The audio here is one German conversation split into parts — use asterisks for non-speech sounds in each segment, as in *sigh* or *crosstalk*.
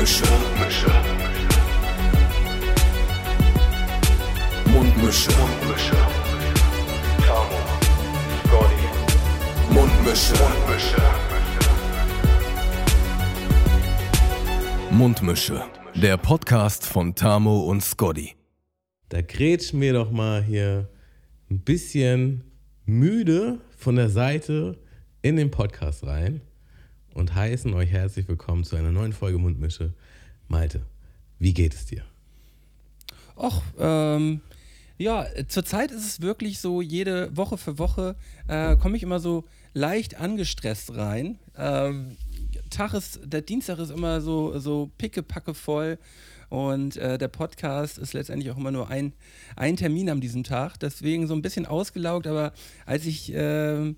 Mundmische. Mundmische. Mundmische. Mundmische. Tamo. Scotty. Mundmische. Mundmische. Mundmische. Der Podcast von Tamo und Scotty. Da grätschen wir doch mal hier ein bisschen müde von der Seite in den Podcast rein und heißen euch herzlich willkommen zu einer neuen Folge Mundmische. Malte, wie geht es dir? Och, ähm, ja, zurzeit ist es wirklich so, jede Woche für Woche äh, komme ich immer so leicht angestresst rein. Ähm, Tag ist, der Dienstag ist immer so, so pickepacke voll und äh, der Podcast ist letztendlich auch immer nur ein, ein Termin an diesem Tag. Deswegen so ein bisschen ausgelaugt, aber als ich, äh,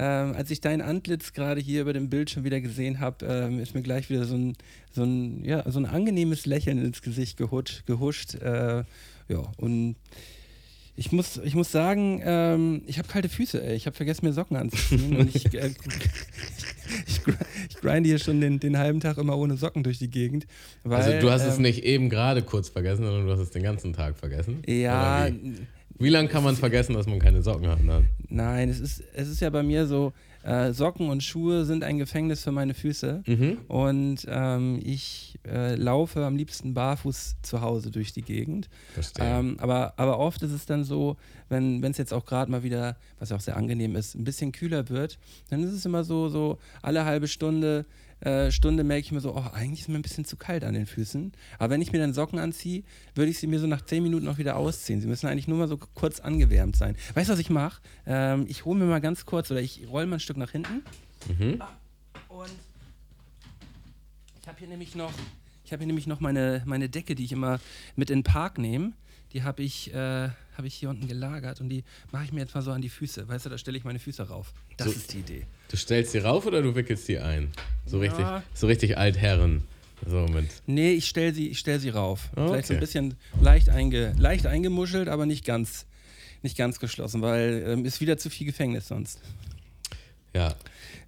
als ich dein Antlitz gerade hier über dem Bildschirm wieder gesehen habe, äh, ist mir gleich wieder so ein, so ein, ja, so ein angenehmes Lächeln ins Gesicht gehuscht. gehuscht äh, ja, und ich muss, ich muss sagen, ähm, ich habe kalte Füße, ey. Ich habe vergessen, mir Socken anzuziehen. und ich, äh, *laughs* ich, ich grinde hier schon den, den halben Tag immer ohne Socken durch die Gegend. Weil, also du hast ähm, es nicht eben gerade kurz vergessen, sondern du hast es den ganzen Tag vergessen? Ja. Wie? lange kann man vergessen, dass man keine Socken hat? Dann? Nein, es ist, es ist ja bei mir so, äh, Socken und Schuhe sind ein Gefängnis für meine Füße. Mhm. Und ähm, ich äh, laufe am liebsten barfuß zu Hause durch die Gegend. Verstehe. Ähm, aber, aber oft ist es dann so, wenn es jetzt auch gerade mal wieder, was ja auch sehr angenehm ist, ein bisschen kühler wird, dann ist es immer so, so alle halbe Stunde äh, Stunde merke ich mir so, oh, eigentlich ist mir ein bisschen zu kalt an den Füßen. Aber wenn ich mir dann Socken anziehe, würde ich sie mir so nach 10 Minuten auch wieder ausziehen. Sie müssen eigentlich nur mal so kurz angewärmt sein. Weißt du, was ich mache? Ähm, ich hole mir mal ganz kurz oder ich roll mal ein Stück nach hinten. Mhm. Und ich habe hier nämlich noch, ich habe hier nämlich noch meine, meine Decke, die ich immer mit in den Park nehme. Die habe ich, äh, hab ich hier unten gelagert und die mache ich mir jetzt mal so an die Füße. Weißt du, da stelle ich meine Füße rauf. Das So- ist die Idee. Du stellst sie rauf oder du wickelst sie ein? So Ja. richtig, so richtig Altherren. So mit. Nee, ich stelle sie, ich stell sie rauf. Ah, Vielleicht so ein okay. bisschen leicht, einge, leicht eingemuschelt, aber nicht ganz, nicht ganz geschlossen, weil ähm, ist wieder zu viel Gefängnis sonst. Ja.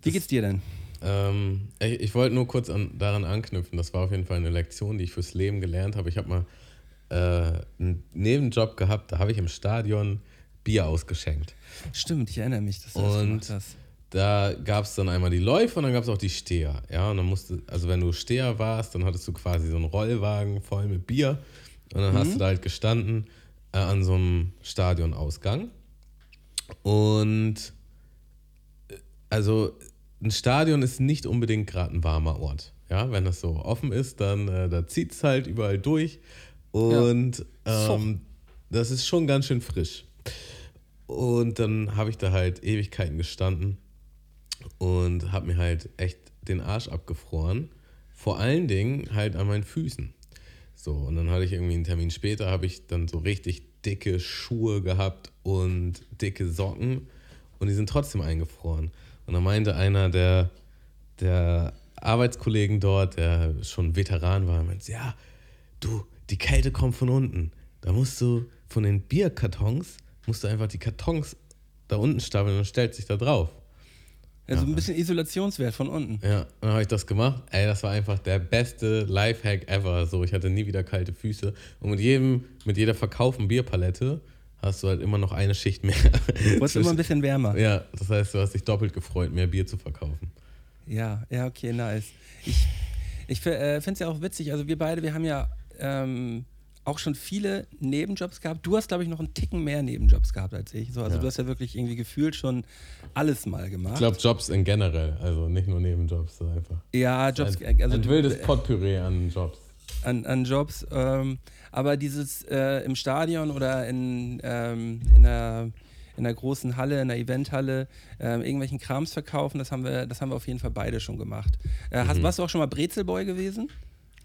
Wie geht's dir denn? Ähm, ich ich wollte nur kurz an, daran anknüpfen. Das war auf jeden Fall eine Lektion, die ich fürs Leben gelernt habe. Ich habe mal äh, einen Nebenjob gehabt, da habe ich im Stadion Bier ausgeschenkt. Stimmt, ich erinnere mich, dass du das gemacht hast. da gab es dann einmal die Läufer und dann gab es auch die Steher. Ja, und dann musste, also wenn du Steher warst, dann hattest du quasi so einen Rollwagen voll mit Bier und dann hast du da halt gestanden äh, an so einem Stadionausgang. Und äh, also ein Stadion ist nicht unbedingt gerade ein warmer Ort. Ja, wenn das so offen ist, dann äh, da zieht es halt überall durch. Und ähm, das ist schon ganz schön frisch. Und dann habe ich da halt Ewigkeiten gestanden und habe mir halt echt den Arsch abgefroren. Vor allen Dingen halt an meinen Füßen. So, und dann hatte ich irgendwie einen Termin später, habe ich dann so richtig dicke Schuhe gehabt und dicke Socken und die sind trotzdem eingefroren. Und dann meinte einer der, der Arbeitskollegen dort, der schon Veteran war, meinte, ja, du, die Kälte kommt von unten. Da musst du von den Bierkartons, musst du einfach die Kartons da unten stapeln und stellt sich da drauf. Also ein bisschen Isolationswert von unten. Ja, dann habe ich das gemacht. Ey, das war einfach der beste Lifehack ever. So, ich hatte nie wieder kalte Füße. Und mit jedem, mit jeder verkauften Bierpalette hast du halt immer noch eine Schicht mehr. Wurde immer ein *laughs* bisschen wärmer. ja, das heißt, du hast dich doppelt gefreut, mehr Bier zu verkaufen. Ja, ja, okay, nice. Ich, ich äh, finde es ja auch witzig, also wir beide, wir haben ja ähm, auch schon viele Nebenjobs gehabt. Du hast, glaube ich, noch einen Ticken mehr Nebenjobs gehabt als ich. So, also Ja. du hast ja wirklich irgendwie gefühlt schon alles mal gemacht. Ich glaube, Jobs in generell, also nicht nur Nebenjobs, so einfach. ja, Jobs, Ein, also ein wildes Potpourri an Jobs. an, an Jobs. Ähm, aber dieses äh, im Stadion oder in, ähm, in, der, in der großen Halle, in der Eventhalle, ähm, irgendwelchen Krams verkaufen, das haben wir, das haben wir auf jeden Fall beide schon gemacht. Äh, Mhm. hast, warst du auch schon mal Brezelboy gewesen?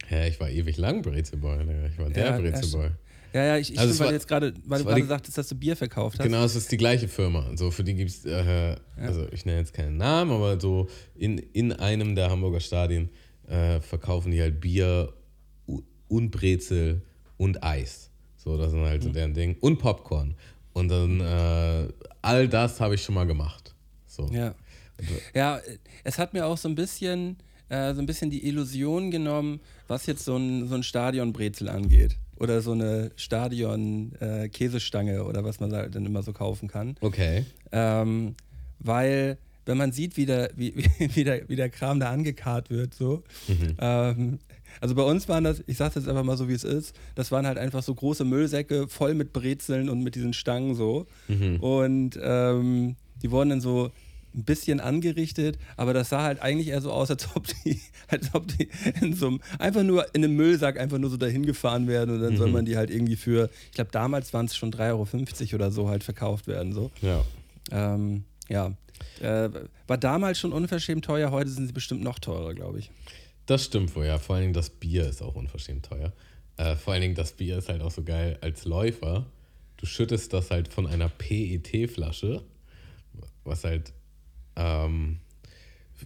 Ja, ich war ewig lang Brezelboy. Digga. Ich war der Ja, Brezelboy. Ja, ja, ich, ich Also stimmt, weil war- jetzt gerade, weil du gerade sagtest, dass du Bier verkauft hast. Genau, es ist die gleiche Firma. So, für die gibt es, äh, also ich nenne jetzt keinen Namen, aber so in, in einem der Hamburger Stadien äh, verkaufen die halt Bier und Brezel und Eis. So, das sind halt so deren Ding. Und Popcorn. Und dann äh, all das habe ich schon mal gemacht. So. Ja. Ja, es hat mir auch so ein bisschen äh, so ein bisschen die Illusion genommen, was jetzt so ein, so ein Stadionbrezel angeht. Oder so eine Stadion-Käsestange äh, oder was man da dann immer so kaufen kann. Okay. Ähm, weil, wenn man sieht, wie der, wie, *laughs* wie, der, wie der Kram da angekarrt wird, so. Mhm. Ähm, also bei uns waren das, ich sage jetzt einfach mal so, wie es ist, das waren halt einfach so große Müllsäcke voll mit Brezeln und mit diesen Stangen so. Mhm. Und ähm, die wurden dann so ein bisschen angerichtet, aber das sah halt eigentlich eher so aus, als ob die, *laughs* als ob die in so einem, einfach nur in einem Müllsack einfach nur so dahin gefahren werden und dann soll Mhm. man die halt irgendwie für, ich glaube damals waren es schon 3,50 Euro oder so halt verkauft werden. So. Ja. Ähm, ja. Äh, war damals schon unverschämt teuer, heute sind sie bestimmt noch teurer, glaube ich. Das stimmt wohl, ja. Vor allen Dingen das Bier ist auch unverschämt teuer. Äh, vor allen Dingen das Bier ist halt auch so geil als Läufer. Du schüttest das halt von einer PET-Flasche, was halt ähm,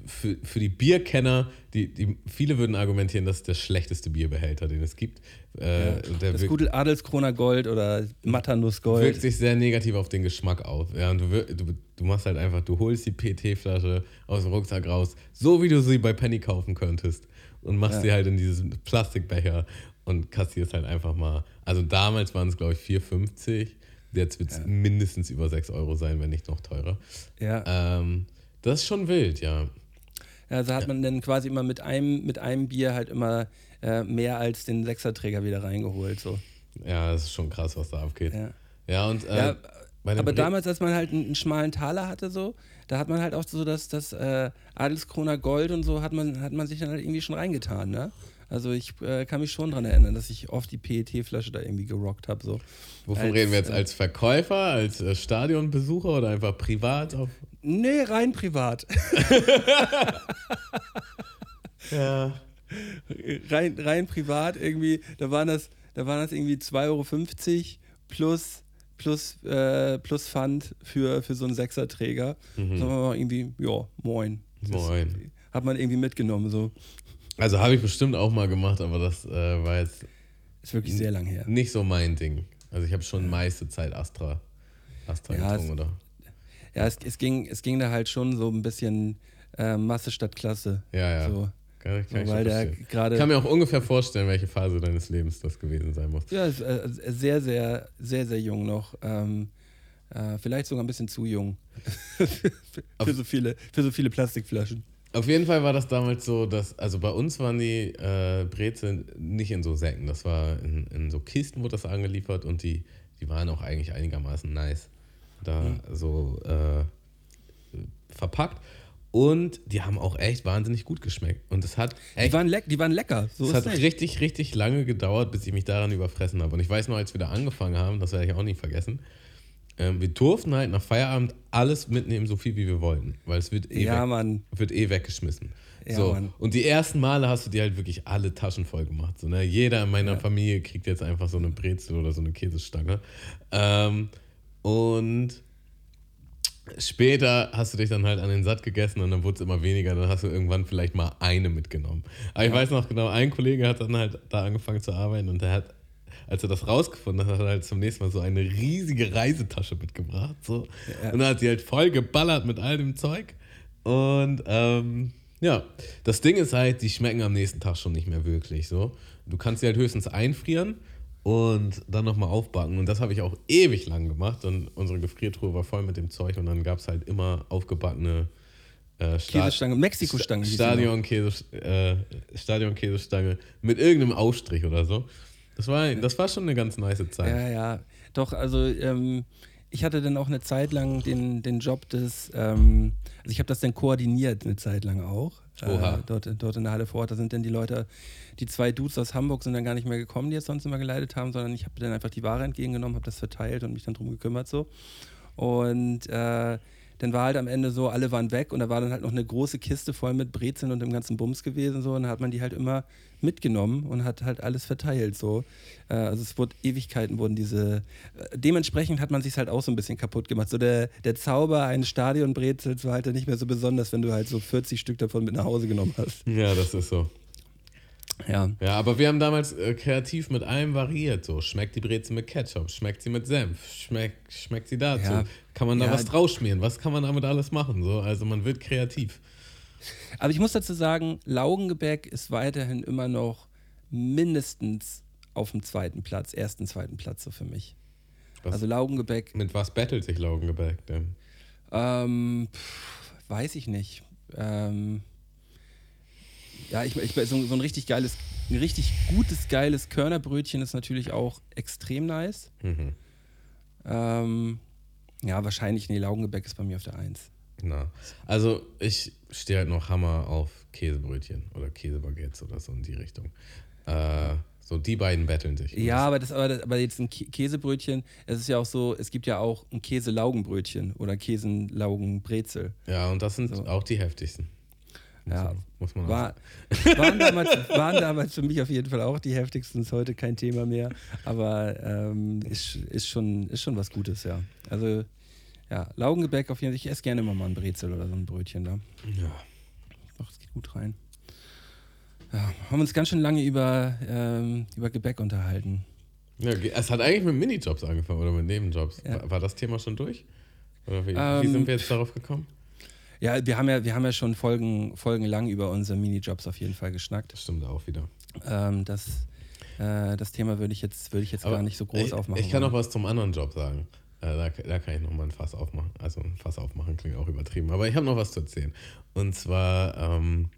für, für die Bierkenner, die, die, viele würden argumentieren, das ist der schlechteste Bierbehälter, den es gibt. Äh, der Das wirkt- gute Adelskroner Gold oder Matanus wirkt Gold. sich sehr negativ auf den Geschmack auf. Ja, und du, du, du machst halt einfach, du holst die PT-Flasche aus dem Rucksack raus, so wie du sie bei Penny kaufen könntest und machst Ja. sie halt in dieses Plastikbecher und kassierst halt einfach mal. Also damals waren es, glaube ich, 4,50. Jetzt wird es Ja. mindestens über 6 Euro sein, wenn nicht noch teurer. Ja. Ähm, das ist schon wild, ja. Also hat man dann quasi immer mit einem, mit einem Bier halt immer äh, mehr als den Sechserträger wieder reingeholt. So. Ja, das ist schon krass, was da abgeht. Ja. Ja, und äh, Ja, aber Bre- damals, als man halt einen, einen schmalen Taler hatte, so, da hat man halt auch so das, das äh, Adelskroner Gold und so hat man, hat man sich dann halt irgendwie schon reingetan, ne? Also ich äh, kann mich schon daran erinnern, dass ich oft die PET-Flasche da irgendwie gerockt habe. So. Wovon als, reden wir jetzt? äh, Als Verkäufer, als äh, Stadionbesucher oder einfach privat? Auf Nee, rein privat. *laughs* ja. rein, rein privat irgendwie, da waren das, da waren das irgendwie 2,50 Euro plus, plus, äh, plus Pfand für, für so einen Sechserträger. Mhm. Sagen wir mal irgendwie, ja, moin. Das Moin. Hat man irgendwie mitgenommen, so. Also habe ich bestimmt auch mal gemacht, aber das äh, war jetzt Ist wirklich sehr lang her. nicht so mein Ding. Also ich habe schon meiste Zeit Astra, Astra Ja, getrunken, oder? Ja, es, es, ging, es ging da halt schon so ein bisschen äh, Masse statt Klasse. Ja, ja. So, Kann, ich- kann verstehen. Ich gerade. kann mir auch ungefähr vorstellen, welche Phase deines Lebens das gewesen sein muss. Ja, ist, äh, sehr, sehr, sehr, sehr jung noch. Ähm, äh, vielleicht sogar ein bisschen zu jung. *laughs* für, so viele, für so viele Plastikflaschen. Auf jeden Fall war das damals so, dass, also bei uns waren die äh, Brezeln nicht in so Säcken. Das war in, in so Kisten, wurde das angeliefert und die, die waren auch eigentlich einigermaßen nice. Da Mhm. so äh, verpackt. Und die haben auch echt wahnsinnig gut geschmeckt. Und es hat echt. Die waren, leck, die waren lecker. So es hat nicht. richtig, richtig lange gedauert, bis ich mich daran überfressen habe. Und ich weiß noch, als wir da angefangen haben, das werde ich auch nie vergessen, ähm, wir durften halt nach Feierabend alles mitnehmen, so viel wie wir wollten. Weil es wird eh, Ja, weg, wird eh weggeschmissen. Ja, so. Mann. Und die ersten Male hast du dir halt wirklich alle Taschen voll gemacht. So, ne? Jeder in meiner Familie kriegt jetzt einfach so eine Brezel oder so eine Käsestange. Ähm, und später hast du dich dann halt an den Satt gegessen und dann wurde es immer weniger. Dann hast du irgendwann vielleicht mal eine mitgenommen. Aber ich weiß noch genau, ein Kollege hat dann halt da angefangen zu arbeiten und der hat, als er das rausgefunden hat, hat er halt zum nächsten Mal so eine riesige Reisetasche mitgebracht. So. Ja. Und dann hat sie halt voll geballert mit all dem Zeug. Und ähm, ja, das Ding ist halt, die schmecken am nächsten Tag schon nicht mehr wirklich so. Du kannst sie halt höchstens einfrieren und dann nochmal aufbacken. Und das habe ich auch ewig lang gemacht. Und unsere Gefriertruhe war voll mit dem Zeug und dann gab es halt immer aufgebackene äh, Sta- Käsestange, Mexiko-Stange. äh, Stadion-Käsestange mit irgendeinem Aufstrich oder so. Das war, das war schon eine ganz nice Zeit. Ja, ja. Doch, also ähm, ich hatte dann auch eine Zeit lang den, den Job des, ähm, also ich habe das dann koordiniert eine Zeit lang auch. Oha. Äh, dort, dort in der Halle vor Ort. Da sind dann die Leute, die zwei Dudes aus Hamburg sind dann gar nicht mehr gekommen, die es sonst immer geleitet haben, sondern ich habe dann einfach die Ware entgegengenommen, habe das verteilt und mich dann drum gekümmert so. Und äh, dann war halt am Ende so, alle waren weg und da war dann halt noch eine große Kiste voll mit Brezeln und dem ganzen Bums gewesen so und dann hat man die halt immer mitgenommen und hat halt alles verteilt so. Äh, also es wurde Ewigkeiten wurden diese, äh, dementsprechend hat man sich halt auch so ein bisschen kaputt gemacht. So der, der Zauber eines Stadionbrezels war halt dann nicht mehr so besonders, wenn du halt so 40 Stück davon mit nach Hause genommen hast. Ja, das ist so. Ja. Ja, aber wir haben damals äh, kreativ mit allem variiert. So, schmeckt die Brezel mit Ketchup, schmeckt sie mit Senf, schmeckt, schmeckt sie dazu. Ja. Kann man da Ja. was draus schmieren? Was kann man damit alles machen? So, also man wird kreativ. Aber ich muss dazu sagen, Laugengebäck ist weiterhin immer noch mindestens auf dem zweiten Platz, ersten, zweiten Platz so für mich. Was- Also Laugengebäck, Mit was battelt sich Laugengebäck denn? ähm, pff, weiß ich nicht. Ähm, ja, ich, ich, so, so ein richtig geiles, ein richtig gutes, geiles Körnerbrötchen ist natürlich auch extrem nice. Mhm. Ähm, ja, wahrscheinlich, nee, Laugengebäck ist bei mir auf der Eins. Na, also ich stehe halt noch Hammer auf Käsebrötchen oder Käsebaguettes oder so in die Richtung. Äh, so die beiden betteln sich. Ja, aber, das, aber, das, aber jetzt ein Kä- Käsebrötchen, es ist ja auch so, es gibt ja auch ein Käselaugenbrötchen oder Käsenlaugenbrezel. Ja, und das sind So. auch die heftigsten. Ja, muss man War, *laughs* waren, damals, waren damals für mich auf jeden Fall auch die heftigsten, ist heute kein Thema mehr. Aber ähm, ist, ist, schon, ist schon was Gutes, ja. Also, ja, Laugengebäck auf jeden Fall. Ich esse gerne immer mal ein Brezel oder so ein Brötchen da. Ja. Doch, es geht gut rein. Ja, haben uns ganz schön lange über, ähm, über Gebäck unterhalten. ja, es hat eigentlich mit Minijobs angefangen oder mit Nebenjobs. Ja. War, war das Thema schon durch? Oder wie, wie Ähm, sind wir jetzt darauf gekommen? Ja, wir haben ja, wir haben ja schon Folgen, folgenlang über unsere Minijobs auf jeden Fall geschnackt. Das stimmt auch wieder. Ähm, das, äh, das Thema würde ich jetzt, würde ich jetzt gar nicht so groß ich, aufmachen. Ich kann noch was zum anderen Job sagen. Äh, da, da kann ich noch mal ein Fass aufmachen. Also ein Fass aufmachen klingt auch übertrieben. Aber ich habe noch was zu erzählen. Und zwar, ähm,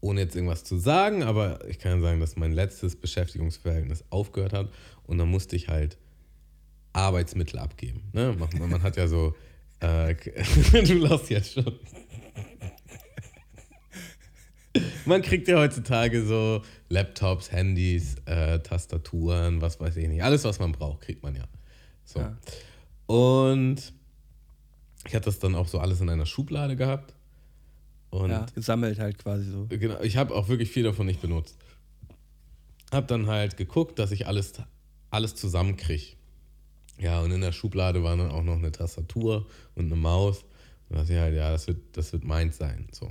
ohne jetzt irgendwas zu sagen, aber ich kann sagen, dass mein letztes Beschäftigungsverhältnis aufgehört hat. Und dann musste ich halt Arbeitsmittel abgeben. Ne? Man, man hat ja so. *laughs* Äh, *laughs* du lachst jetzt schon. Man kriegt ja heutzutage so Laptops, Handys, äh, Tastaturen, was weiß ich nicht. Alles, was man braucht, kriegt man ja. So. Ja. Und ich hatte das dann auch so alles in einer Schublade gehabt. Und ja, gesammelt halt quasi so. genau, ich habe auch wirklich viel davon nicht benutzt. Hab dann halt geguckt, dass ich alles, alles zusammenkriege. Ja, und in der Schublade war dann auch noch eine Tastatur und eine Maus. Und da dachte ich halt, ja, das wird, das wird meins sein. So.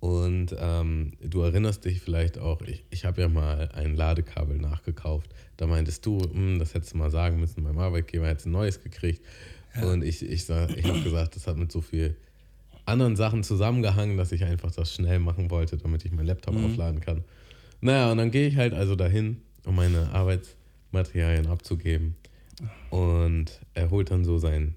Und ähm, du erinnerst dich vielleicht auch, ich, ich habe ja mal ein Ladekabel nachgekauft. Da meintest du, "Hm, das hättest du mal sagen müssen, beim Arbeitgeber hättest du ein neues gekriegt. Und ich, ich, sag- ich habe gesagt, das hat mit so viel anderen Sachen zusammengehangen, dass ich einfach das schnell machen wollte, damit ich meinen Laptop aufladen kann. Naja, und dann gehe ich halt also dahin, um meine Arbeitsmaterialien abzugeben. Und er holt dann so seinen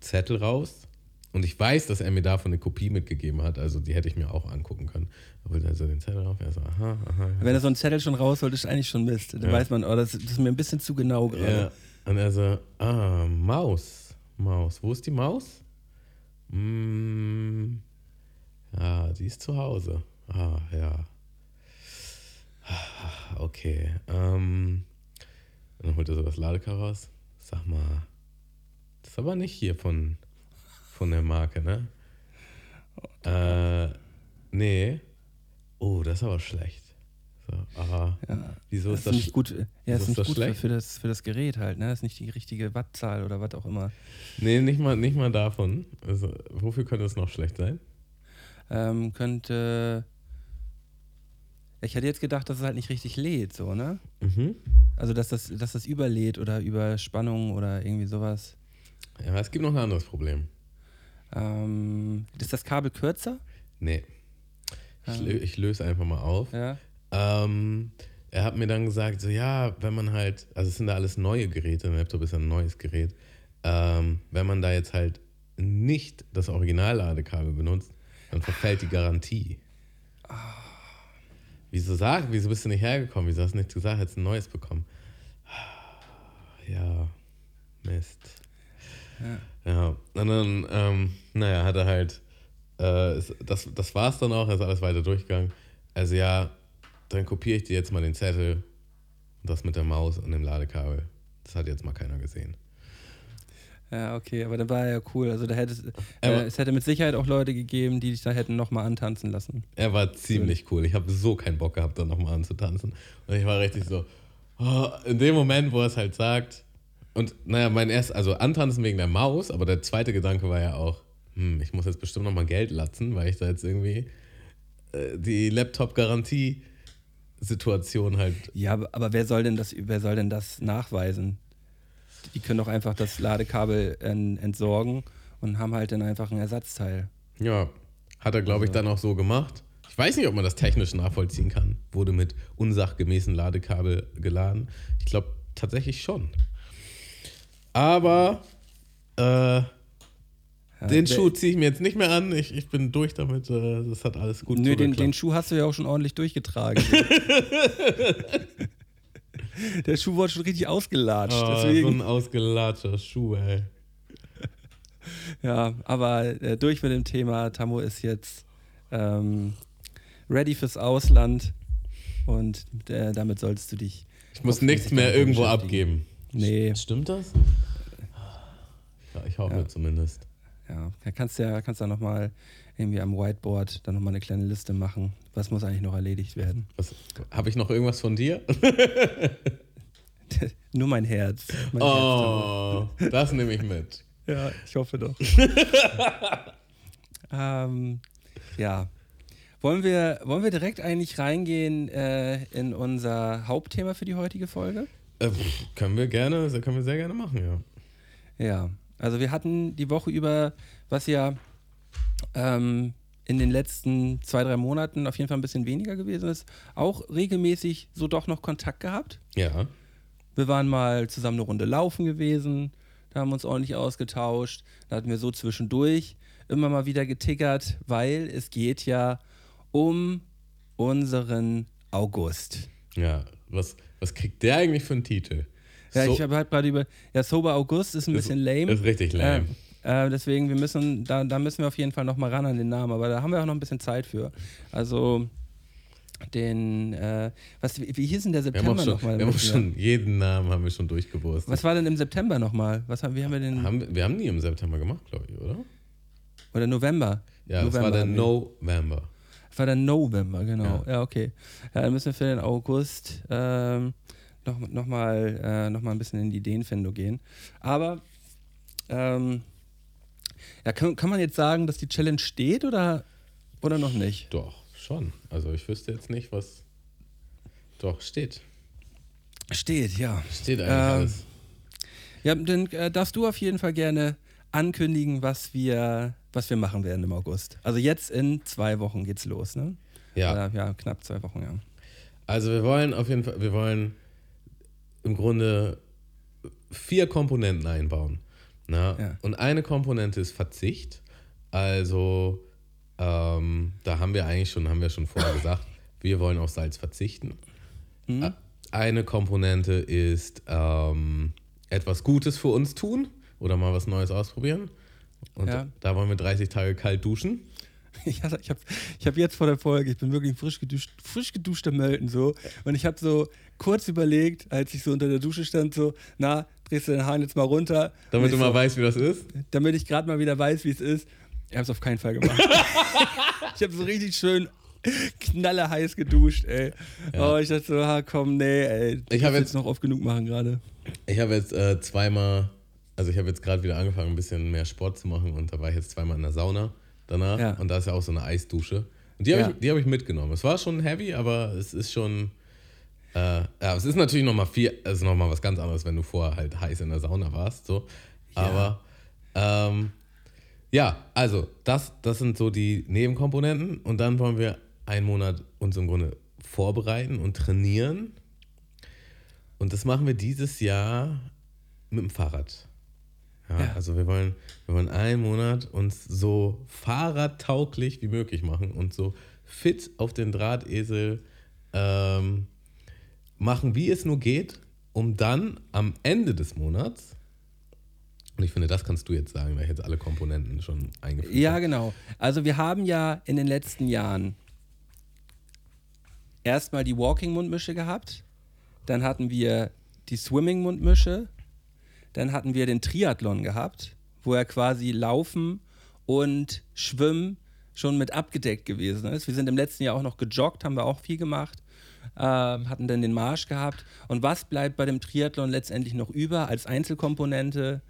Zettel raus. Und ich weiß, dass er mir davon eine Kopie mitgegeben hat. Also die hätte ich mir auch angucken können. Er holt also den Zettel rauf. Er so, aha, aha. Wenn er so einen Zettel schon rausholt, ist eigentlich schon Mist. Dann Ja. weiß man, oh, das, das ist mir ein bisschen zu genau Ja. gerade. Und er so, ah, Maus. Maus. Wo ist die Maus? Mm, ja, die ist zu Hause. Ah, ja. Ah, Okay. Ähm, dann holt er so das Ladekar raus. Sag mal, das ist aber nicht hier von, von der Marke, ne? Äh, nee. Oh, das ist aber schlecht. So, aha. Ja. Wieso Das ist das nicht gut, ja, wieso ist ist nicht gut für, schlecht? für, das, für das Gerät halt, ne? Das ist nicht die richtige Wattzahl oder was auch immer. Nee, nicht mal, nicht mal davon. Also, wofür könnte es noch schlecht sein? Ähm, könnte. Ich hätte jetzt gedacht, dass es halt nicht richtig lädt, so, ne? Mhm. Also, dass das, dass das überlädt oder Überspannung oder irgendwie sowas. Ja, es gibt noch ein anderes Problem. Ähm, ist das Kabel kürzer? Nee. Ich, Ähm. lö ich löse einfach mal auf. Ja. Ähm, er hat mir dann gesagt, so ja, wenn man halt, also es sind da alles neue Geräte, ein Laptop ist ja ein neues Gerät, ähm, wenn man da jetzt halt nicht das Originalladekabel benutzt, dann verfällt die Garantie. Wieso sag, wieso bist du nicht hergekommen? Wieso hast du nicht gesagt, hättest ein neues bekommen? Ja, Mist. Ja, und dann, ähm, naja, hat er halt, äh, ist- das, das war's dann auch, er ist alles weiter durchgegangen. Also ja, dann kopiere ich dir jetzt mal den Zettel und das mit der Maus und dem Ladekabel. Das hat jetzt mal keiner gesehen. Ja, okay, aber dann war er ja cool. Also da hätte es, äh, es hätte mit Sicherheit auch Leute gegeben, die dich da hätten nochmal antanzen lassen. Er war ziemlich cool. Ich habe so keinen Bock gehabt, da nochmal anzutanzen. Und ich war richtig so, oh, in dem Moment, wo er es halt sagt. Und naja, mein erst, also antanzen wegen der Maus, aber der zweite Gedanke war ja auch, hm, ich muss jetzt bestimmt nochmal Geld latzen, weil ich da jetzt irgendwie äh, die Laptop-Garantie-Situation halt. Ja, aber, aber wer soll denn das, wer soll denn das nachweisen? Die können doch einfach das Ladekabel en, entsorgen und haben halt dann einfach ein Ersatzteil. Ja, Hat er, glaube ich, dann auch so gemacht. Ich weiß nicht, ob man das technisch nachvollziehen kann. Wurde mit unsachgemäßen Ladekabel geladen. Ich glaube tatsächlich schon. Aber äh, den Schuh ziehe ich mir jetzt nicht mehr an. Ich, ich bin durch damit. Äh, das hat alles gut Nö, den, den Schuh hast du ja auch schon ordentlich durchgetragen. *laughs* Der Schuh wurde schon richtig ausgelatscht. Oh, so ein ausgelatschter Schuh, ey. ja, aber äh, durch mit dem Thema. Tammo ist jetzt ähm, ready fürs Ausland und äh, damit solltest du dich. Ich muss nichts mehr irgendwo abgeben. Nee, Stimmt das? Ja, ich hoffe Ja. zumindest. ja. Da kannst du ja kannst ja nochmal irgendwie am Whiteboard dann nochmal eine kleine Liste machen. Was muss eigentlich noch erledigt werden? Was, Habe ich noch irgendwas von dir? *laughs* Nur mein Herz. Mein Herz. Oh, *laughs* das nehme ich mit. Ja, ich hoffe doch. *laughs* ähm, ja. Wollen wir, wollen wir direkt eigentlich reingehen äh, in unser Hauptthema für die heutige Folge? Äh, können wir gerne, das können wir sehr gerne machen, ja. Ja. Also wir hatten die Woche über, was ja ähm, in den letzten zwei, drei Monaten auf jeden Fall ein bisschen weniger gewesen ist, auch regelmäßig so doch noch Kontakt gehabt. Ja. Wir waren mal zusammen eine Runde laufen gewesen, da haben wir uns ordentlich ausgetauscht. Da hatten wir so zwischendurch immer mal wieder getickert, weil es geht ja um unseren August. Ja. Was, was kriegt der eigentlich für einen Titel? Ja, So- ich habe halt gerade über. Ja, Sober August ist ein Ist- bisschen lame. ist richtig lame. Äh, äh, deswegen, wir müssen, da, da müssen wir auf jeden Fall nochmal ran an den Namen, aber da haben wir auch noch ein bisschen Zeit für. Also den, äh, was, wie, hieß denn der September nochmal? wir haben auch schon jeden Namen haben wir schon durchgewurstet. Was war denn im September nochmal? Was haben, wie haben wir den? haben, wir- haben nie im September gemacht, glaube ich, oder? Oder November? Ja, das November war der. November. War der November, genau. Ja. Ja, okay. Ja, dann müssen wir für den August ähm, noch, noch, mal, äh, noch mal ein bisschen in die Ideenfindung gehen. Aber ähm, ja, kann, kann man jetzt sagen, dass die Challenge steht oder, oder noch nicht? Doch, schon. Also ich wüsste jetzt nicht, was. Doch, steht. Steht, ja. Steht eigentlich Ähm, alles. Ja, dann äh, darfst du auf jeden Fall gerne ankündigen, was wir, was wir machen werden im August. Also jetzt in zwei Wochen geht's los, ne? Ja. Oder, ja, knapp zwei Wochen, ja. Also wir wollen auf jeden Fall, wir wollen im Grunde vier Komponenten einbauen. Na? Ja. Und eine Komponente ist Verzicht. Also ähm, da haben wir eigentlich schon, haben wir schon vorher gesagt, wir wollen auf Salz verzichten. Mhm. Ä- Eine Komponente ist ähm, etwas Gutes für uns tun oder mal was Neues ausprobieren. Und Ja. da wollen wir 30 Tage kalt duschen. *laughs* Ich, hatte- ich habe ich hab jetzt vor der Folge, ich bin wirklich ein frisch, geduscht, frisch geduschter Melton so. Und ich habe so kurz überlegt, als ich so unter der Dusche stand, so, na, drehst du den Hahn jetzt mal runter. Damit du mal so, weißt, wie das ist. Damit ich gerade mal wieder weiß, wie es ist. Ich habe es auf keinen Fall gemacht. *laughs* ich habe so richtig schön knallerheiß geduscht, ey. Ja. Oh, ich dachte so, ah, komm, nee, ey. Ich hab musst jetzt- noch oft genug machen gerade. Ich habe jetzt äh, zweimal, also ich habe jetzt gerade wieder angefangen, ein bisschen mehr Sport zu machen und da war ich jetzt zweimal in der Sauna danach Ja. und da ist ja auch so eine Eisdusche. Und die habe Ja. ich, die hab ich mitgenommen. Es war schon heavy, aber es ist schon, äh, ja, es ist natürlich nochmal viel, es ist nochmal was ganz anderes, wenn du vorher halt heiß in der Sauna warst, so. Aber, ähm, ja, also das, das sind so die Nebenkomponenten und dann wollen wir einen Monat uns im Grunde vorbereiten und trainieren. Und das machen wir dieses Jahr mit dem Fahrrad. Ja, Ja. Also wir wollen, wir wollen einen Monat uns so fahrradtauglich wie möglich machen und so fit auf den Drahtesel ähm, machen, wie es nur geht, um dann am Ende des Monats, und ich finde, das kannst du jetzt sagen, weil ich jetzt alle Komponenten schon eingeführt Ja, habe. genau. Also wir haben ja in den letzten Jahren erstmal die Walking-Mundmische gehabt, dann hatten wir die Swimming-Mundmische, dann hatten wir den Triathlon gehabt, wo er quasi Laufen und Schwimmen schon mit abgedeckt gewesen ist. Wir sind im letzten Jahr auch noch gejoggt, haben wir auch viel gemacht, ähm, hatten dann den Marsch gehabt. Und was bleibt bei dem Triathlon letztendlich noch über als Einzelkomponente?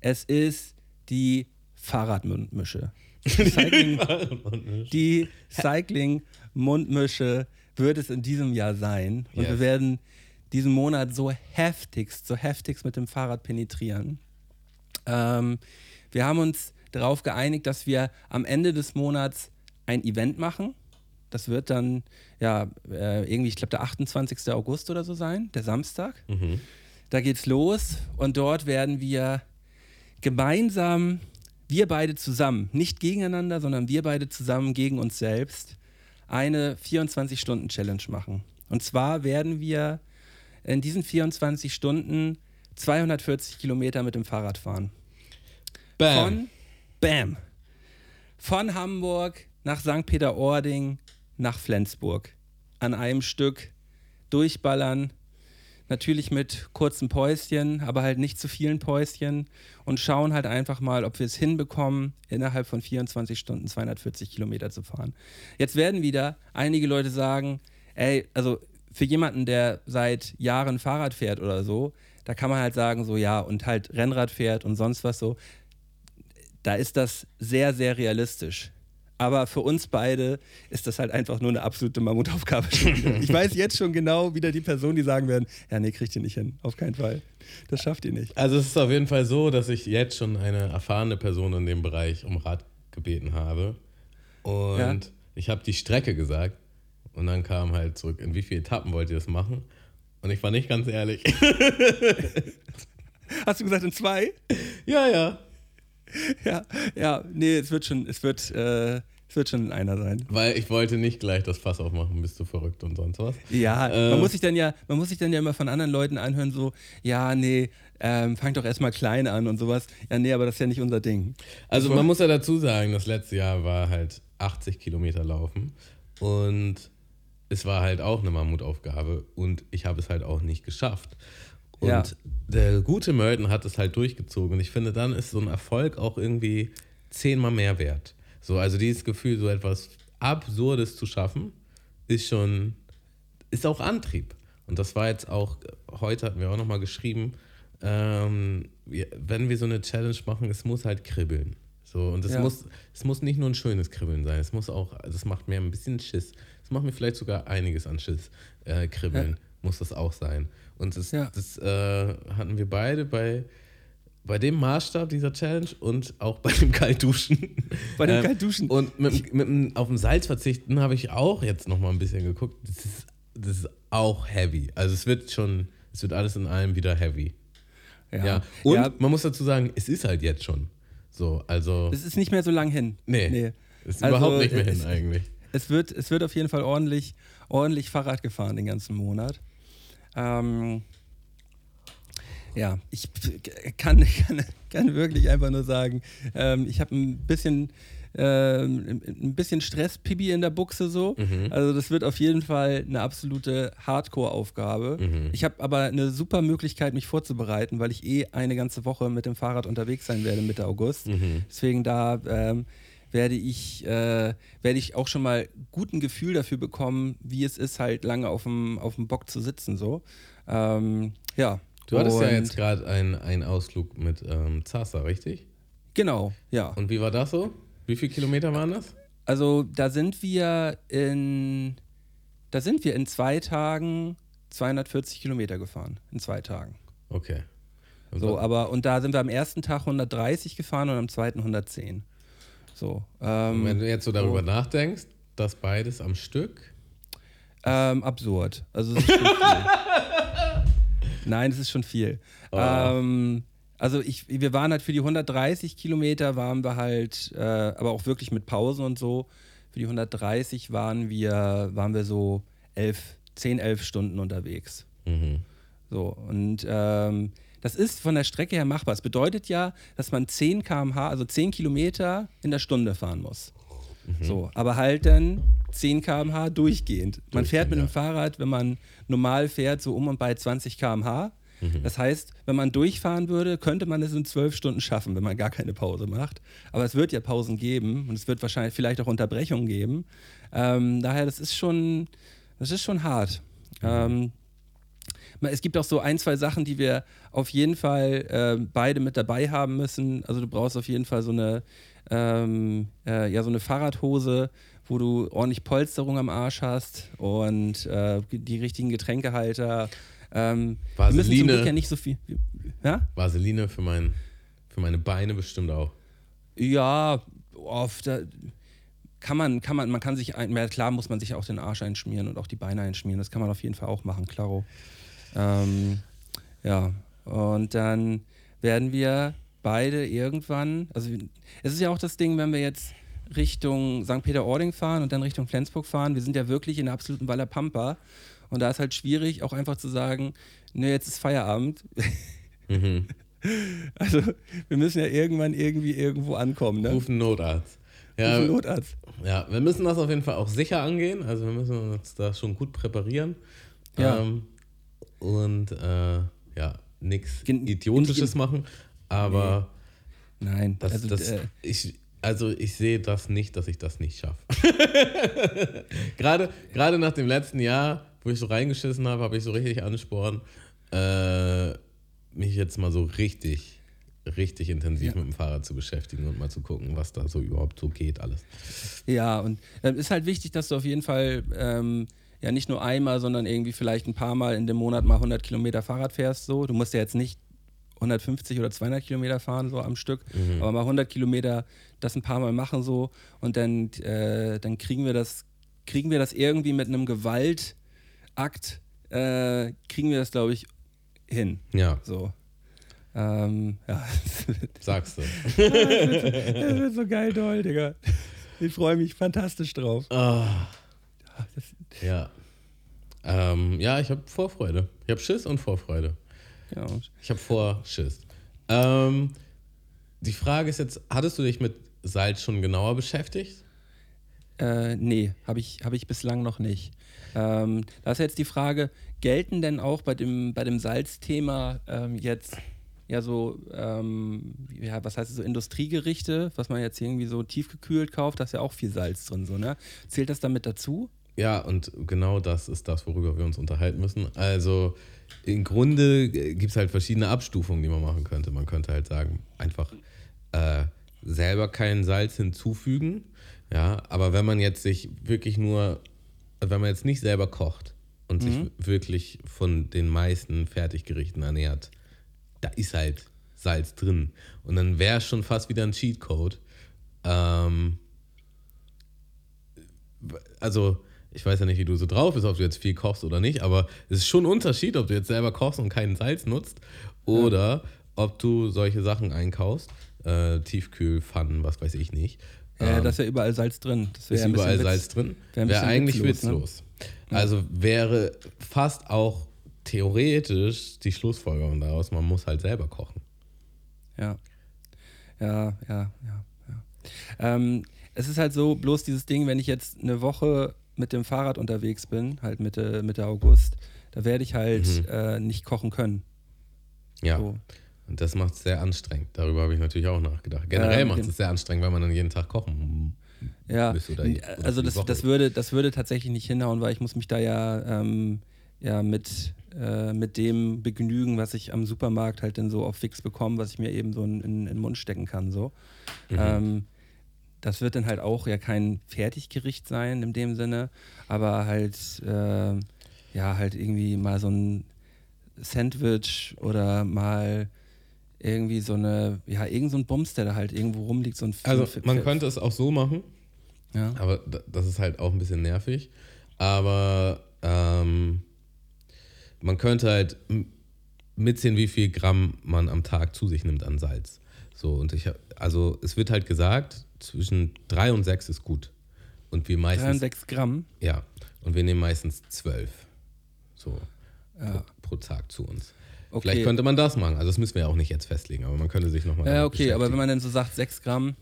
Es ist die Fahrradmundmische. Cycling, die Cycling-Mundmische wird es in diesem Jahr sein. Und wir Yes. werden diesen Monat so heftigst, so heftigst mit dem Fahrrad penetrieren. Ähm, wir haben uns darauf geeinigt, dass wir am Ende des Monats ein Event machen. Das wird dann, ja, äh, irgendwie, ich glaube, der 28. August oder so sein, der Samstag. Mhm. Da geht's los und dort werden wir gemeinsam, wir beide zusammen, nicht gegeneinander, sondern wir beide zusammen gegen uns selbst, eine 24-Stunden-Challenge machen. Und zwar werden wir in diesen 24 Stunden 240 Kilometer mit dem Fahrrad fahren. Bam. Von Bam. Von Hamburg nach St. Peter-Ording nach Flensburg. An einem Stück durchballern. Natürlich mit kurzen Päuschen, aber halt nicht zu vielen Päuschen. Und schauen halt einfach mal, ob wir es hinbekommen, innerhalb von 24 Stunden 240 Kilometer zu fahren. Jetzt werden wieder einige Leute sagen, ey, also für jemanden, der seit Jahren Fahrrad fährt oder so, da kann man halt sagen, so ja, und halt Rennrad fährt und sonst was so da ist das sehr, sehr realistisch. Aber für uns beide ist das halt einfach nur eine absolute Mammutaufgabe. *laughs* ich weiß jetzt schon genau, wieder die Personen, die sagen werden, ja, nee, kriegt ihr nicht hin. Auf keinen Fall. Das schafft ihr nicht. Also es ist auf jeden Fall so, dass ich jetzt schon eine erfahrene Person in dem Bereich um Rat gebeten habe. Und Ja. ich habe die Strecke gesagt. Und dann kam halt zurück, in wie viele Etappen wollt ihr das machen? Und ich war nicht ganz ehrlich. *laughs* Hast du gesagt in zwei? ja, ja. Ja, ja, nee, es wird schon, es wird, äh, es wird schon in einer sein. Weil ich wollte nicht gleich das Fass aufmachen, bist du verrückt und sonst was. Ja, Äh. man muss sich dann ja, man muss sich dann ja immer von anderen Leuten anhören, so, ja, nee, ähm, fang doch erstmal klein an und sowas. Ja, nee, aber das ist ja nicht unser Ding. Also man muss ja dazu sagen, das letzte Jahr war halt 80 Kilometer laufen und es war halt auch eine Mammutaufgabe und ich habe es halt auch nicht geschafft. Und Ja. der gute Melton hat es halt durchgezogen und ich finde, dann ist so ein Erfolg auch irgendwie zehnmal mehr wert. So, also dieses Gefühl, so etwas Absurdes zu schaffen, ist schon, ist auch Antrieb. Und das war jetzt auch, heute hatten wir auch nochmal geschrieben, ähm, wenn wir so eine Challenge machen, es muss halt kribbeln. So, und es, Ja. muss, es muss nicht nur ein schönes Kribbeln sein, es muss auch, es macht mir ein bisschen Schiss. Es macht mir vielleicht sogar einiges an Schiss. Äh, kribbeln muss das auch sein. Und das, Ja. das äh, hatten wir beide bei, bei dem Maßstab dieser Challenge und auch bei dem Kaltduschen. Bei dem Ähm, Kaltduschen. Und mit, mit, dem- auf dem Salz verzichten habe ich auch jetzt noch mal ein bisschen geguckt. Das ist, das ist auch heavy. Also es wird schon, es wird alles in allem wieder heavy. Ja. Und ja, man muss dazu sagen, es ist halt jetzt schon. So, also. es ist nicht mehr so lang hin. Nee. nee. ist also, überhaupt nicht mehr hin eigentlich. Es wird, es wird auf jeden Fall ordentlich, ordentlich Fahrrad gefahren den ganzen Monat. Ähm, ja, ich kann, kann, kann wirklich einfach nur sagen, ähm, ich habe ein bisschen, ähm, ein bisschen Stress, Pibi in der Buchse so. Mhm. Also das wird auf jeden Fall eine absolute Hardcore-Aufgabe. Mhm. Ich habe aber eine super Möglichkeit, mich vorzubereiten, weil ich eh eine ganze Woche mit dem Fahrrad unterwegs sein werde Mitte August. Mhm. Deswegen da ähm, werde ich, äh, werde ich auch schon mal gut ein Gefühl dafür bekommen, wie es ist, halt lange auf dem, auf dem Bock zu sitzen. So. Ähm, ja. Du hattest ja Und- jetzt gerade einen, Ausflug mit ähm, Zasa, richtig? Genau, ja. Und wie war das so? Wie viele Kilometer waren das? Also da sind wir in, da sind wir in zwei Tagen 240 Kilometer gefahren. In zwei Tagen. Okay. So, aber und da sind wir am ersten Tag 130 gefahren und am zweiten 110. So. Ähm, wenn du jetzt so darüber so. nachdenkst, das beides am Stück. Ähm, absurd. Also es ist schon viel. *laughs* Nein, es ist schon viel. Oh. Ähm, also ich, wir waren halt für die 130 Kilometer waren wir halt, äh, aber auch wirklich mit Pausen und so. Für die 130 waren wir, waren wir so elf, 10, 11 Stunden unterwegs. Mhm. So, und ähm, das ist von der Strecke her machbar. Es bedeutet ja, dass man 10 km/h, also 10 Kilometer in der Stunde fahren muss. So, aber halt dann 10 km/h durchgehend. Man fährt mit dem. Fahrrad, wenn man normal fährt, so um und bei 20 km/h. Das heißt, wenn man durchfahren würde, könnte man es in 12 Stunden schaffen, wenn man gar keine Pause macht. Aber es wird ja Pausen geben und es wird wahrscheinlich vielleicht auch Unterbrechungen geben. Ähm, daher, das ist schon, das ist schon hart. Ähm, es gibt auch so ein, zwei Sachen, die wir auf jeden Fall äh, beide mit dabei haben müssen. Also du brauchst auf jeden Fall so eine, ähm, äh, ja, so eine Fahrradhose, wo du ordentlich Polsterung am Arsch hast und äh, die richtigen Getränkehalter. Ähm, wir müssen zum Vaseline. Glück ja nicht so viel. Ja? Vaseline für, mein, für meine Beine bestimmt auch. Ja, oft. Da, kann man, kann man, man kann sich, ein, klar muss man sich auch den Arsch einschmieren und auch die Beine einschmieren. Das kann man auf jeden Fall auch machen, klaro. Ähm, ja, und dann werden wir beide irgendwann, also es ist ja auch das Ding, wenn wir jetzt Richtung St. Peter-Ording fahren und dann Richtung Flensburg fahren, wir sind ja wirklich in der absoluten Waller Pampa und da ist halt schwierig, auch einfach zu sagen, ne, jetzt ist Feierabend. Mhm. *laughs* Also wir müssen ja irgendwann irgendwie irgendwo ankommen. Ne? Rufen Notarzt. Ja, Rufen Notarzt. Ja, wir müssen das auf jeden Fall auch sicher angehen. Also wir müssen uns da schon gut präparieren. Ja. Ähm, und äh, ja, nichts Idiotisches machen. Aber nee. nein, das, also, das, äh, ich, also ich sehe das nicht, dass ich das nicht schaffe. *laughs* gerade, gerade nach dem letzten Jahr, wo ich so reingeschissen habe, habe ich so richtig Ansporn, äh, mich jetzt mal so richtig, richtig intensiv ja. mit dem Fahrrad zu beschäftigen und mal zu gucken, was da so überhaupt so geht, alles. Ja, und es äh, ist halt wichtig, dass du auf jeden Fall ähm, ja nicht nur einmal, sondern irgendwie vielleicht ein paar Mal in dem Monat mal 100 Kilometer Fahrrad fährst. So, du musst ja jetzt nicht 150 oder 200 Kilometer fahren so am Stück, mhm. aber mal 100 Kilometer das ein paar Mal machen so und dann, äh, dann kriegen wir das kriegen wir das irgendwie mit einem Gewaltakt äh, kriegen wir das glaube ich hin. Ja. So. Ähm, ja. *laughs* Sagst du. *laughs* das, wird, das wird so geil toll, Digga. Ich freue mich fantastisch drauf. Oh. Ja. Ähm, ja, ich habe Vorfreude. Ich habe Schiss und Vorfreude. Ja. Ich habe vor Schiss. Ähm, die Frage ist jetzt, hattest du dich mit Salz schon genauer beschäftigt? Äh, nee, habe ich, hab ich bislang noch nicht. Ähm, da ist jetzt die Frage, gelten denn auch bei dem, bei dem Salzthema ähm, jetzt ja so, ähm, ja, was heißt so Industriegerichte, was man jetzt irgendwie so tiefgekühlt kauft, da ist ja auch viel Salz drin, so, ne? Zählt das damit dazu? Ja, und genau das ist das, worüber wir uns unterhalten müssen. Also im Grunde gibt es halt verschiedene Abstufungen, die man machen könnte. Man könnte halt sagen, einfach äh, selber kein Salz hinzufügen. Ja, aber wenn man jetzt sich wirklich nur, wenn man jetzt nicht selber kocht und mhm. sich wirklich von den meisten Fertiggerichten ernährt, da ist halt Salz drin. Und dann wäre es schon fast wieder ein Cheatcode. Ähm, also ich weiß ja nicht, wie du so drauf bist, ob du jetzt viel kochst oder nicht, aber es ist schon ein Unterschied, ob du jetzt selber kochst und keinen Salz nutzt oder ja. ob du solche Sachen einkaufst, äh, Tiefkühlpfannen, was weiß ich nicht. Ja, ähm, da ist ja überall Salz drin. Das ist überall Witz, Salz drin. Wäre wär eigentlich witzlos. Ne? Also wäre fast auch theoretisch die Schlussfolgerung daraus, man muss halt selber kochen. Ja. Ja, ja, ja, ja. Ähm, es ist halt so, bloß dieses Ding, wenn ich jetzt eine Woche mit dem Fahrrad unterwegs bin, halt Mitte, Mitte August, da werde ich halt mhm. äh, nicht kochen können. Ja. So. Und das macht es sehr anstrengend. Darüber habe ich natürlich auch nachgedacht. Generell ähm, macht es sehr anstrengend, weil man dann jeden Tag kochen ja, muss. Oder, oder also das, das, würde, das würde tatsächlich nicht hinhauen, weil ich muss mich da ja, ähm, ja mit, äh, mit dem begnügen, was ich am Supermarkt halt dann so auf Fix bekomme, was ich mir eben so in, in, in den Mund stecken kann. So. Mhm. Ähm, das wird dann halt auch ja kein Fertiggericht sein in dem Sinne, aber halt, äh, ja, halt irgendwie mal so ein Sandwich oder mal irgendwie so eine, ja, irgend so ein Bums, der da halt irgendwo rumliegt. So ein also man könnte es auch so machen, ja. aber das ist halt auch ein bisschen nervig. Aber ähm, man könnte halt mitzählen, wie viel Gramm man am Tag zu sich nimmt an Salz. So, und ich also es wird halt gesagt, zwischen 3 und 6 ist gut. Und wir meistens. 3 und 6 Gramm? Ja. Und wir nehmen meistens 12. So. Ja. Pro, pro, Tag zu uns. Okay. Vielleicht könnte man das machen. Also, das müssen wir ja auch nicht jetzt festlegen, aber man könnte sich nochmal. Ja, okay, aber wenn man dann so sagt, 6 Gramm.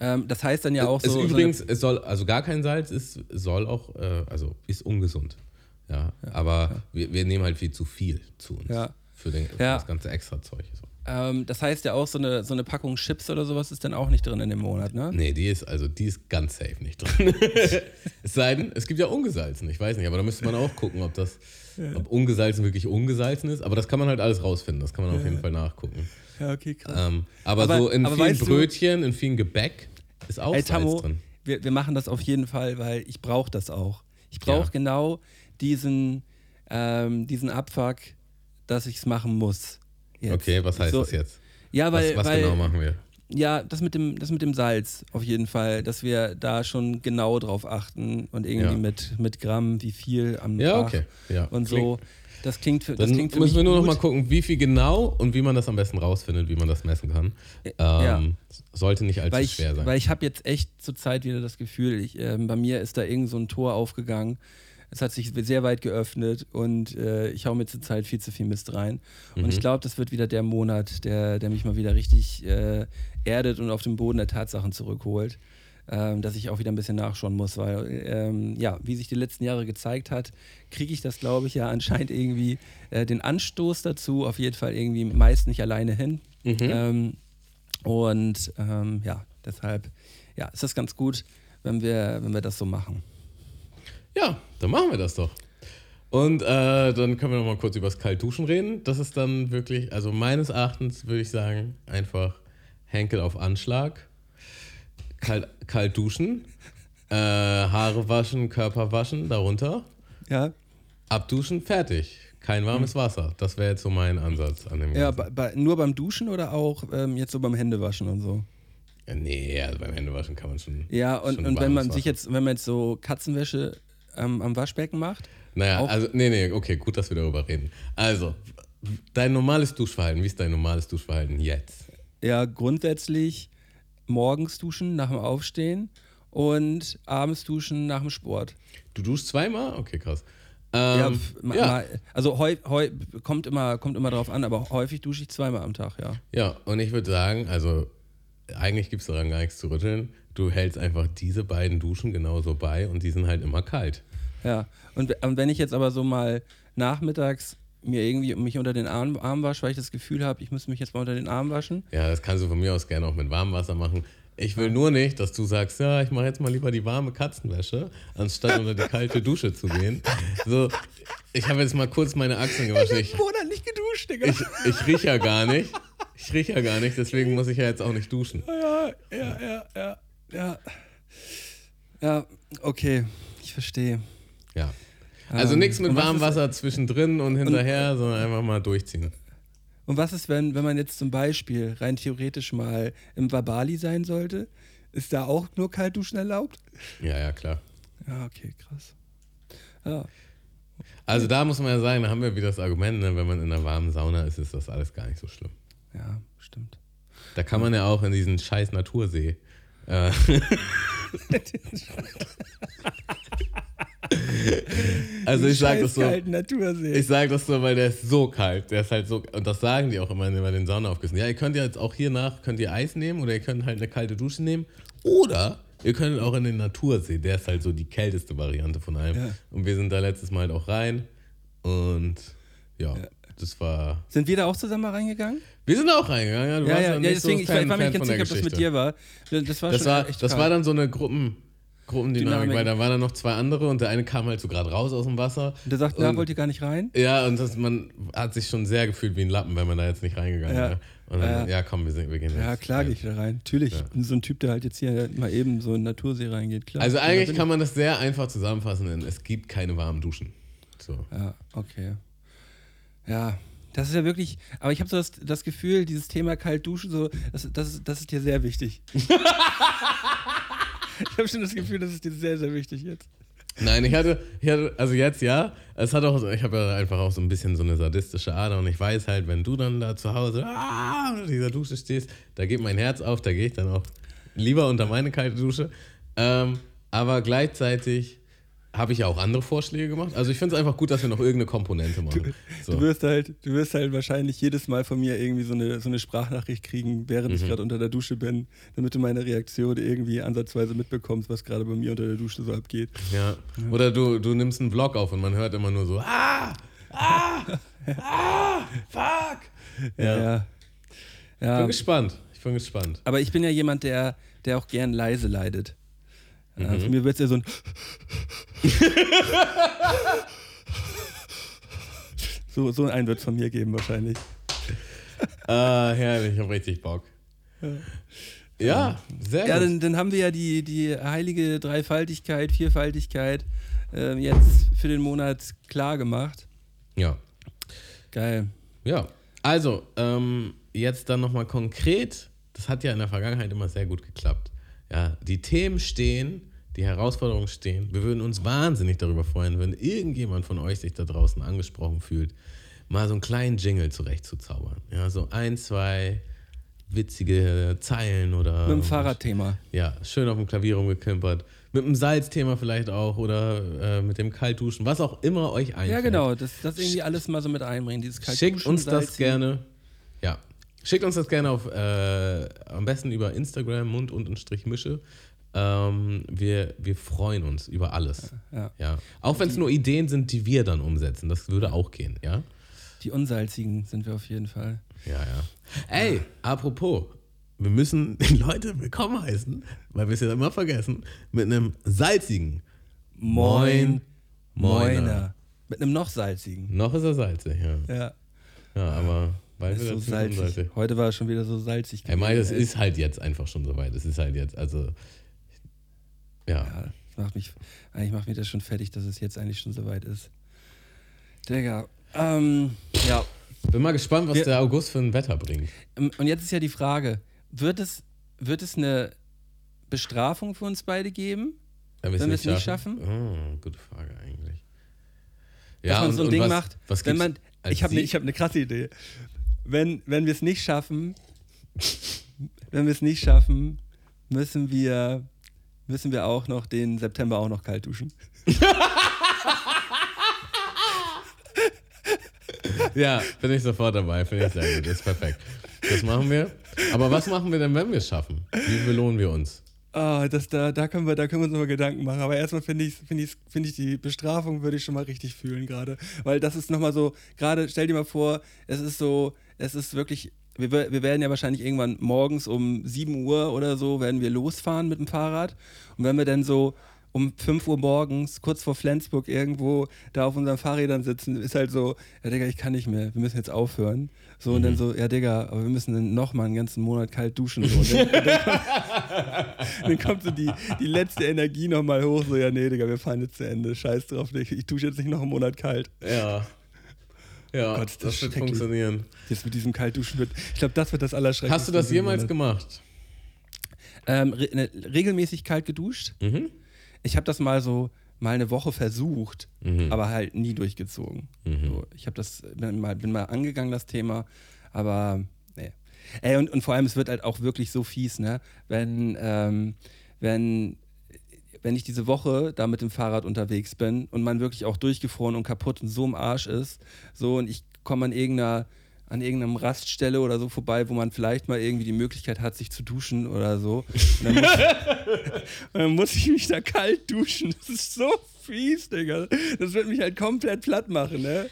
Ähm, das heißt dann ja auch es so. Ist übrigens, so es soll, also gar kein Salz ist, soll auch, äh, also ist ungesund. Ja, ja aber ja. Wir, wir, nehmen halt viel zu viel zu uns. Ja. Für, den, für das ganze extra Zeug. So. Ähm, das heißt ja auch, so eine, so eine Packung Chips oder sowas ist dann auch nicht drin in dem Monat, ne? Nee, die ist, also die ist ganz safe nicht drin. *laughs* es sei denn, es gibt ja ungesalzen, ich weiß nicht, aber da müsste man auch gucken, ob das, ob ungesalzen wirklich ungesalzen ist. Aber das kann man halt alles rausfinden, das kann man ja. auf jeden Fall nachgucken. Ja, okay, krass. Ähm, aber, aber, so in aber vielen Brötchen, du, in vielen Gebäck ist auch ey, Salz Tammo, drin. Wir, wir machen das auf jeden Fall, weil ich brauche das auch. Ich brauche ja. genau diesen, ähm, diesen Abfuck, dass ich es machen muss. Jetzt. Okay, was heißt so, das jetzt? Ja, weil. Was, was weil, genau machen wir? ja, das mit, dem, das mit dem Salz auf jeden Fall, dass wir da schon genau drauf achten und irgendwie Ja. mit, mit Gramm, wie viel am Ja, Tag okay. Ja. und Klingt- so. Das klingt für, das Dann klingt für müssen wir nur noch gut. mal gucken, wie viel genau und wie man das am besten rausfindet, wie man das messen kann. Ja. Ähm, Sollte nicht allzu weil ich, schwer sein. Weil ich habe jetzt echt zurzeit wieder das Gefühl, ich, ähm, bei mir ist da irgend so ein Tor aufgegangen. Es hat sich sehr weit geöffnet und äh, ich hau mir zurzeit viel zu viel Mist rein. Und Mhm. ich glaube, das wird wieder der Monat, der, der mich mal wieder richtig äh, erdet und auf den Boden der Tatsachen zurückholt. Ähm, dass ich auch wieder ein bisschen nachschauen muss, weil, ähm, ja, wie sich die letzten Jahre gezeigt hat, kriege ich das, glaube ich, ja anscheinend irgendwie äh, den Anstoß dazu, auf jeden Fall irgendwie meist nicht alleine hin. Mhm. Ähm, und ähm, ja, deshalb ja, ist das ganz gut, wenn wir, wenn wir das so machen. Ja, dann machen wir das doch. Und äh, dann können wir noch mal kurz über das Kaltduschen reden. Das ist dann wirklich, also meines Erachtens würde ich sagen, einfach Henkel auf Anschlag, kalt, kalt duschen, äh, Haare waschen, Körper waschen, darunter, Ja, abduschen, fertig. Kein warmes Wasser. Das wäre jetzt so mein Ansatz an dem ja Ganzen. bei, bei, nur beim Duschen oder auch ähm, jetzt so beim Händewaschen und so? Ja, nee, also beim Händewaschen kann man schon. Ja, und, schon und wenn man sich jetzt, wenn man jetzt so Katzenwäsche ähm, am Waschbecken macht, Naja, Auch- also, nee, nee, okay, gut, dass wir darüber reden. Also, dein normales Duschverhalten, wie ist dein normales Duschverhalten jetzt? ja, grundsätzlich morgens duschen nach dem Aufstehen und abends duschen nach dem Sport. Du duschst zweimal? Okay, krass. ja, Ähm, ma, ja, Mal, also heu, heu, kommt, immer, kommt immer drauf an, aber häufig dusche ich zweimal am Tag, ja. ja, und ich würde sagen, also, eigentlich gibt es daran gar nichts zu rütteln. Du hältst einfach diese beiden Duschen genauso bei und die sind halt immer kalt. Ja, und, und wenn ich jetzt aber so mal nachmittags mir irgendwie mich unter den Arm, Arm wasche, weil ich das Gefühl habe, ich muss mich jetzt mal unter den Arm waschen. Ja, das kannst du von mir aus gerne auch mit warmem Wasser machen. Ich will nur nicht, dass du sagst, ja, ich mache jetzt mal lieber die warme Katzenwäsche, anstatt unter die kalte Dusche zu gehen. So, ich habe jetzt mal kurz meine Achseln gewaschen. Ich, Monat nicht geduscht, Digga. ich, ich rieche ja gar nicht. Ich rieche ja gar nicht, deswegen muss ich ja jetzt auch nicht duschen. ja, ja, ja, ja, ja. Ja, okay, ich verstehe. Ja. Also Ähm, nichts mit warmem Wasser zwischendrin und hinterher, sondern einfach mal durchziehen. Und was ist, wenn, wenn man jetzt zum Beispiel rein theoretisch mal im Wabali sein sollte? Ist da auch nur Kaltduschen erlaubt? Ja, ja, klar. Ja, okay, krass. Ja, Also da muss man ja sagen, da haben wir wieder das Argument, ne, wenn man in einer warmen Sauna ist, ist das alles gar nicht so schlimm. ja, stimmt. Da kann man ja auch in diesen scheiß Natursee. Äh, *laughs* *laughs* *laughs* also ich sage das so, ich sage das so, weil der ist so kalt, der ist halt so, und das sagen die auch immer bei den Saunaufgüssen. Ja, ihr könnt ja jetzt auch hier nach, könnt ihr Eis nehmen oder ihr könnt halt eine kalte Dusche nehmen oder ihr könnt auch in den Natursee, der ist halt so die kälteste Variante von allem. Ja. Und wir sind da letztes Mal halt auch rein und ja, das war, Sind wir da auch zusammen mal reingegangen? wir sind auch reingegangen, ja, Ja, ja, ja ja deswegen, so ich war mir nicht ganz sicher, ob das mit dir war. Das war Das schon war, das war dann so eine Gruppen, Gruppendynamik, Dynamik. weil da waren dann noch zwei andere und der eine kam halt so gerade raus aus dem Wasser. Und der sagt, na, Und- wollt ihr gar nicht rein? Ja, und das, man hat sich schon sehr gefühlt wie ein Lappen, wenn man da jetzt nicht reingegangen Ja. wäre. Und dann, Ja. ja, komm, wir, sind, wir gehen jetzt. Ja, klar gehe ich da rein. Natürlich, Ja. so ein Typ, der halt jetzt hier mal eben so in Natursee reingeht. Klar. Also Ja, eigentlich kann man das sehr einfach zusammenfassen, denn es gibt keine warmen Duschen. So. Ja, okay. Ja, das ist ja wirklich, aber ich habe so das, das Gefühl, dieses Thema kalt duschen, so, das, das, das ist dir sehr wichtig. *laughs* ich habe schon das Gefühl, das ist dir sehr, sehr wichtig jetzt. Nein, ich hatte, ich hatte, also jetzt ja, es hat auch, ich habe ja einfach auch so ein bisschen so eine sadistische Ader und ich weiß halt, wenn du dann da zu Hause ah, unter dieser Dusche stehst, da geht mein Herz auf, da gehe ich dann auch lieber unter meine kalte Dusche. Ähm, aber gleichzeitig habe ich ja auch andere Vorschläge gemacht. Also ich finde es einfach gut, dass wir noch irgendeine Komponente machen. Du So. wirst halt, du wirst halt wahrscheinlich jedes Mal von mir irgendwie so eine, so eine Sprachnachricht kriegen, während Mhm. ich gerade unter der Dusche bin, damit du meine Reaktion irgendwie ansatzweise mitbekommst, was gerade bei mir unter der Dusche so abgeht. Ja. Oder du, du nimmst einen Vlog auf und man hört immer nur so, ah, ah, ah, fuck. Ja. ja. Ich ja. bin gespannt. Ich bin gespannt. Aber ich bin ja jemand, der, der auch gern leise leidet. Mhm. Also mir wird es ja so ein. *laughs* so, so ein wird es von mir geben, wahrscheinlich. Ah, herrlich, ich hab richtig Bock. Ja, sehr Ja, gut. dann, dann haben wir ja die, die heilige Dreifaltigkeit, Vierfaltigkeit äh, jetzt für den Monat klar gemacht. Ja, Geil. ja. Also, ähm, jetzt dann nochmal konkret das hat ja in der Vergangenheit immer sehr gut geklappt. Ja, die Themen stehen, die Herausforderungen stehen. Wir würden uns wahnsinnig darüber freuen, wenn irgendjemand von euch sich da draußen angesprochen fühlt, mal so einen kleinen Jingle zurechtzuzaubern. Ja, so ein, zwei witzige Zeilen oder. Mit dem Fahrradthema. Ja, schön auf dem Klavier rumgeklimpert. Mit dem Salzthema vielleicht auch oder äh, mit dem Kaltduschen, was auch immer euch einfällt. Ja, genau, das, das irgendwie alles mal so mit einbringen. Dieses Kaltduschen, Schickt uns das gerne. Ja. Schickt uns das gerne auf, äh, am besten über Instagram, Mund und Strich Mische. Ähm, wir, wir freuen uns über alles. Ja. Ja. Auch wenn es nur Ideen sind, die wir dann umsetzen. Das würde auch gehen, ja? Die unsalzigen sind wir auf jeden Fall. Ja, ja. Ey, apropos, wir müssen *laughs* die Leute willkommen heißen, weil wir es ja immer vergessen, mit einem salzigen Moin, Moiner. Moiner. Mit einem noch salzigen. Noch ist er salzig, ja. Ja. Ja, aber Ist wird so salzig. Heute war es schon wieder so salzig. Das gewesen, ey. ist halt jetzt einfach schon soweit. Es ist halt jetzt, also. Ja. Ja, macht mich, eigentlich macht mich das schon fertig, dass es jetzt eigentlich schon soweit ist. Digga. Ähm, ja. Bin mal gespannt, was Wir- der August für ein Wetter bringt. Ähm, Und jetzt ist ja die Frage: Wird es, wird es eine Bestrafung für uns beide geben? Wenn Wenn wir es nicht schaffen? Oh, gute Frage eigentlich. Dass man so ein Ding was, macht, Was wenn man, ich habe ne, ich hab eine krasse Idee. Wenn, wenn wir es nicht schaffen, wenn wir es nicht schaffen, müssen wir, müssen wir auch noch den September auch noch kalt duschen. *laughs* Ja, bin ich sofort dabei. Finde ich sehr gut. Das ist perfekt. Das machen wir. Aber was machen wir denn, wenn wir es schaffen? Wie belohnen wir uns? Ah, das, da, da, können wir, da können wir uns nochmal Gedanken machen. Aber erstmal finde ich, finde ich, finde ich die Bestrafung würde ich schon mal richtig fühlen gerade. Weil das ist nochmal so, gerade stell dir mal vor, es ist so, es ist wirklich, wir, wir werden ja wahrscheinlich irgendwann morgens um 7 Uhr oder so, werden wir losfahren mit dem Fahrrad. Und wenn wir dann so um 5 Uhr morgens, kurz vor Flensburg irgendwo da auf unseren Fahrrädern sitzen, ist halt so, ja Digga, ich kann nicht mehr, wir müssen jetzt aufhören. So, und dann so, ja Digga, aber wir müssen dann nochmal einen ganzen Monat kalt duschen. So. Und dann, und dann, kommt, *laughs* dann kommt so die, die letzte Energie nochmal hoch, so, ja nee, Digga, wir fahren jetzt zu Ende, scheiß drauf, ich, ich dusche jetzt nicht noch einen Monat kalt. Ja. Ja, Gott, das, das wird funktionieren. Jetzt mit diesem Kaltduschen wird, ich glaube, das wird das Allerschrecklichste. Hast du das jemals gemacht? Ähm, re ne, regelmäßig kalt geduscht. Mhm. Ich habe das mal so mal eine Woche versucht, Mhm. aber halt nie durchgezogen. Mhm. So, ich habe das bin mal, bin mal angegangen das Thema, aber nee. Ey, und, und vor allem es wird halt auch wirklich so fies, ne? Wenn ähm, wenn wenn ich diese Woche da mit dem Fahrrad unterwegs bin und man wirklich auch durchgefroren und kaputt und so im Arsch ist, so und ich komme an irgendeiner an irgendeinem Raststelle oder so vorbei, wo man vielleicht mal irgendwie die Möglichkeit hat, sich zu duschen oder so. Und dann, muss, und *laughs* *laughs* dann muss ich mich da kalt duschen. Das ist so fies, Digga. Das wird mich halt komplett platt machen, ne?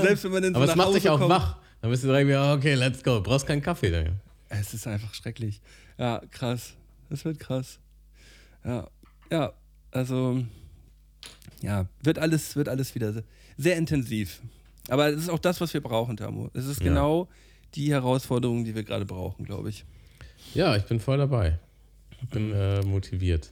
Selbst wenn man dann so Aber es nach macht Hause dich auch kommt. wach. Dann bist du direkt wieder, okay, let's go. Brauchst keinen Kaffee. Dann. Es ist einfach schrecklich. Ja, krass. Das wird krass. Ja, ja, also, ja, wird alles, wird alles wieder se- sehr intensiv. Aber es ist auch das, was wir brauchen, Tamu. Es ist Ja. genau die Herausforderung, die wir gerade brauchen, glaube ich. Ja, ich bin voll dabei. Ich bin äh, motiviert.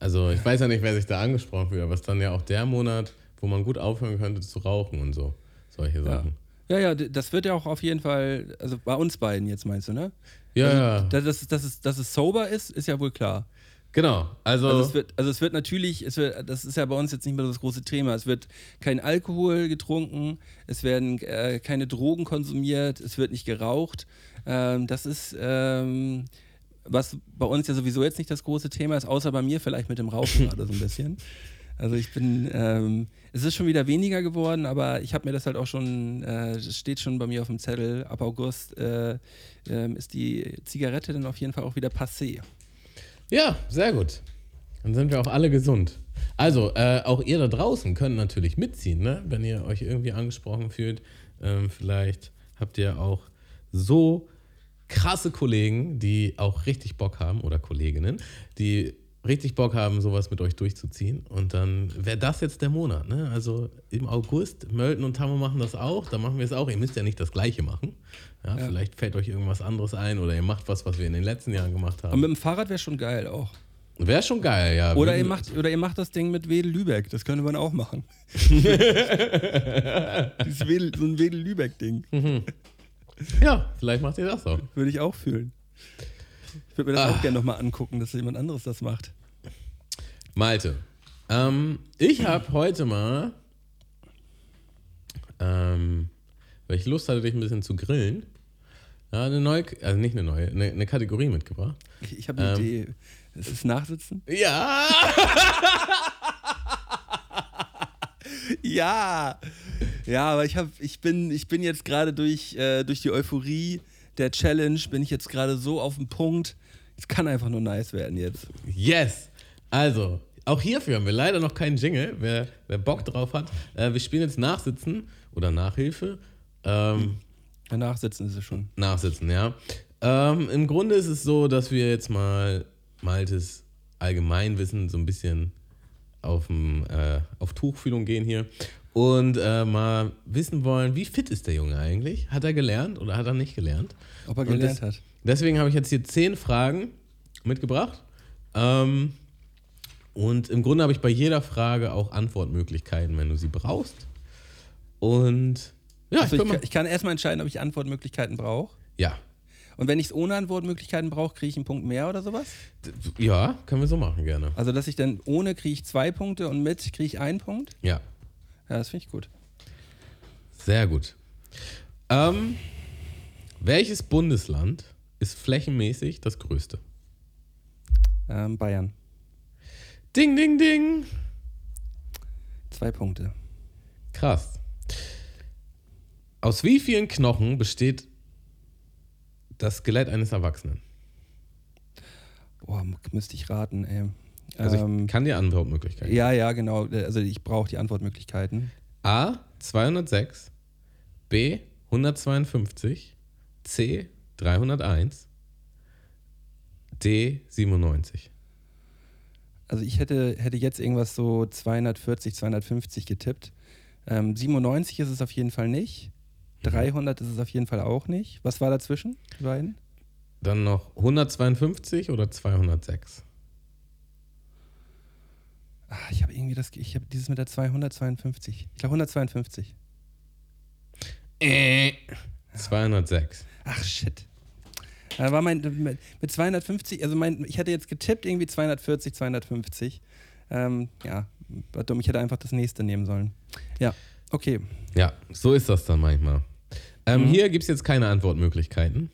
Also ich weiß ja nicht, wer sich da angesprochen fühlt, aber es ist dann ja auch der Monat, wo man gut aufhören könnte zu rauchen und so. Solche Ja. Sachen. Ja, ja, d- das wird ja auch auf jeden Fall, also bei uns beiden jetzt meinst du, ne? Ja, also, ja. Dass, es- dass, es, dass es sober ist, ist ja wohl klar. Genau. Also, Also es wird, also es wird natürlich, es wird, das ist ja bei uns jetzt nicht mehr das große Thema. Es wird kein Alkohol getrunken, es werden äh, keine Drogen konsumiert, es wird nicht geraucht. Ähm, das ist, ähm, was bei uns ja sowieso jetzt nicht das große Thema ist, außer bei mir vielleicht mit dem Rauchen *laughs* gerade so ein bisschen. Also ich bin, ähm, es ist schon wieder weniger geworden, aber ich habe mir das halt auch schon, äh, es steht schon bei mir auf dem Zettel, ab August äh, ähm, ist die Zigarette dann auf jeden Fall auch wieder passé. Ja, sehr gut. Dann sind wir auch alle gesund. Also, äh, auch ihr da draußen könnt natürlich mitziehen, ne? wenn ihr euch irgendwie angesprochen fühlt. Ähm, vielleicht habt ihr auch so krasse Kollegen, die auch richtig Bock haben, oder Kolleginnen, die richtig Bock haben, sowas mit euch durchzuziehen. Und dann wäre das jetzt der Monat. Ne? Also im August, Mölten und Tammo machen das auch, dann machen wir es auch. Ihr müsst ja nicht das Gleiche machen. Ja, Ja. Vielleicht fällt euch irgendwas anderes ein oder ihr macht was, was wir in den letzten Jahren gemacht Und haben. mit dem Fahrrad wäre schon geil auch. Wäre schon geil, ja. Oder ihr, macht, oder ihr macht das Ding mit Wedel-Lübeck, das könnte man auch machen. *laughs* *laughs* Wedel, so ein Wedel-Lübeck-Ding Ja, vielleicht macht ihr das auch. würde ich auch fühlen. Ich würde mir das auch gerne nochmal angucken, dass jemand anderes das macht. Malte, ähm, ich habe heute mal, ähm, weil ich Lust hatte, dich ein bisschen zu grillen, ja, eine neue, also nicht eine neue, eine, eine Kategorie mitgebracht. Ich, ich habe eine Ähm. Idee. Es ist Nachsitzen? Ja! *laughs* Ja! Ja, aber ich, hab, ich, bin, ich bin jetzt gerade durch, äh, durch die Euphorie der Challenge, bin ich jetzt gerade so auf dem Punkt. Es kann einfach nur nice werden jetzt. Yes! Also, auch hierfür haben wir leider noch keinen Jingle. Wer, wer Bock drauf hat, äh, wir spielen jetzt Nachsitzen oder Nachhilfe. Ähm, Ja, Nachsitzen ist es schon. Nachsitzen, ja. Ähm, Im Grunde ist es so, dass wir jetzt mal Maltes Allgemeinwissen so ein bisschen auf, dem, äh, auf Tuchfühlung gehen hier und äh, mal wissen wollen, wie fit ist der Junge eigentlich? Hat er gelernt oder hat er nicht gelernt? Ob er gelernt das- hat. Deswegen habe ich jetzt hier zehn Fragen mitgebracht. Ähm, und im Grunde habe ich bei jeder Frage auch Antwortmöglichkeiten, wenn du sie brauchst. Und ja, Also ich kann, ich kann erstmal entscheiden, ob ich Antwortmöglichkeiten brauche. ja. Und wenn ich es ohne Antwortmöglichkeiten brauche, kriege ich einen Punkt mehr oder sowas? Ja, können wir so machen, gerne. Also, dass ich dann ohne kriege ich zwei Punkte und mit kriege ich einen Punkt? Ja, Ja, das finde ich gut. sehr gut. Ähm, welches Bundesland ist flächenmäßig das größte? Ähm, Bayern. Ding, ding, ding. Zwei Punkte. Krass. Aus wie vielen Knochen besteht das Skelett eines Erwachsenen? Boah, müsste ich raten, ey. Also ähm, ich kann dir Antwortmöglichkeiten. ja, ja, genau. Also ich brauche die Antwortmöglichkeiten. A 206, B 152, C 301, D 97. Also ich hätte, hätte jetzt irgendwas so 240, 250 getippt. Ähm, 97 ist es auf jeden Fall nicht. 300 ist es auf jeden Fall auch nicht. Was war dazwischen, die beiden? Dann noch 152 oder 206? Ah, ich habe irgendwie das, ich habe dieses mit der 252. Ich glaube 152. Äh. 206. Ach shit. Da war mein, mit 250, also mein, ich hatte jetzt getippt irgendwie 240, 250. Ähm, ja, war dumm, ich hätte einfach das nächste nehmen sollen. Ja, okay. Ja, so ist das dann manchmal. Ähm, Mhm. Hier gibt es jetzt keine Antwortmöglichkeiten.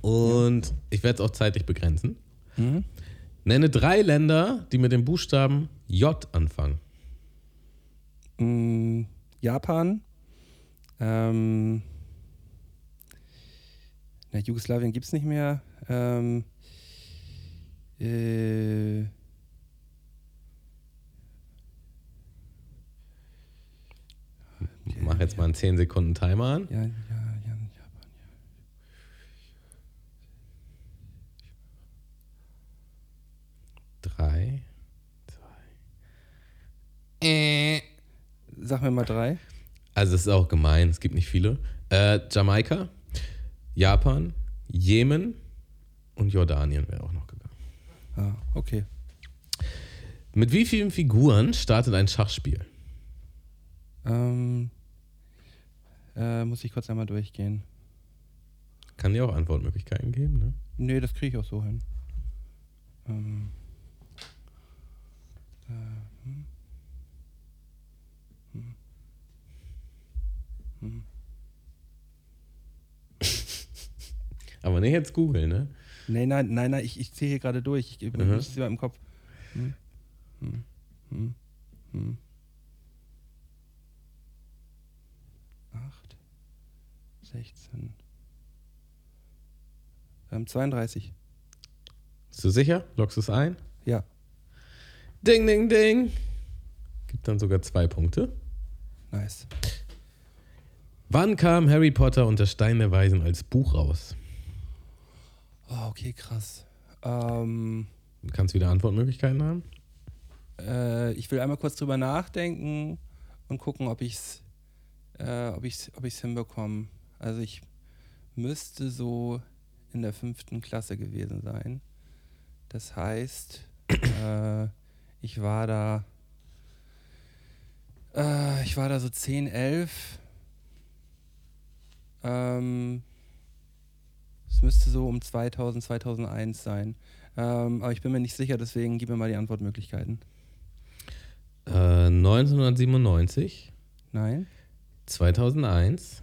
Und ich werde es auch zeitlich begrenzen. Mhm. Nenne drei Länder, die mit dem Buchstaben J anfangen. Mm, Japan. Ähm, na, Jugoslawien gibt es nicht mehr. Ähm, äh, Mach jetzt mal einen 10 Sekunden Timer an. ja, ja, ja, Japan, ja. Drei, zwei. Äh. Sag mir mal drei. Also es ist auch gemein, es gibt nicht viele. Äh, Jamaika, Japan, Jemen und Jordanien wäre auch noch gegangen. Ah, okay. Mit wie vielen Figuren startet ein Schachspiel? Ähm, äh, muss ich kurz einmal durchgehen. Kann dir auch Antwortmöglichkeiten geben, ne? Nee, das kriege ich auch so hin. Ähm, äh, hm. Hm. Hm. *laughs* Aber nicht jetzt googeln, ne? Nee, nein, nein, nein, ich, ich zähle hier gerade durch. Ich gebe Mhm. immer im Kopf. Hm. Hm. Hm. Hm. 16, ähm, 32. Bist du sicher? Loggst du es ein? Ja. Ding, ding, ding. Gibt dann sogar zwei Punkte. Nice. Wann kam Harry Potter und der Stein der Weisen als Buch raus? Oh, okay, krass. Ähm, Du kannst wieder Antwortmöglichkeiten haben? äh, ich will einmal kurz drüber nachdenken und gucken, ob ich's, äh, ob ich's, ob ich's hinbekomme. Also ich müsste so in der fünften Klasse gewesen sein. Das heißt, äh, ich war da, äh, ich war da so 10, 11. Ähm, Es müsste so um 2000, 2001 sein. Ähm, aber ich bin mir nicht sicher, deswegen gib mir mal die Antwortmöglichkeiten. Äh, 1997, Nein? 2001,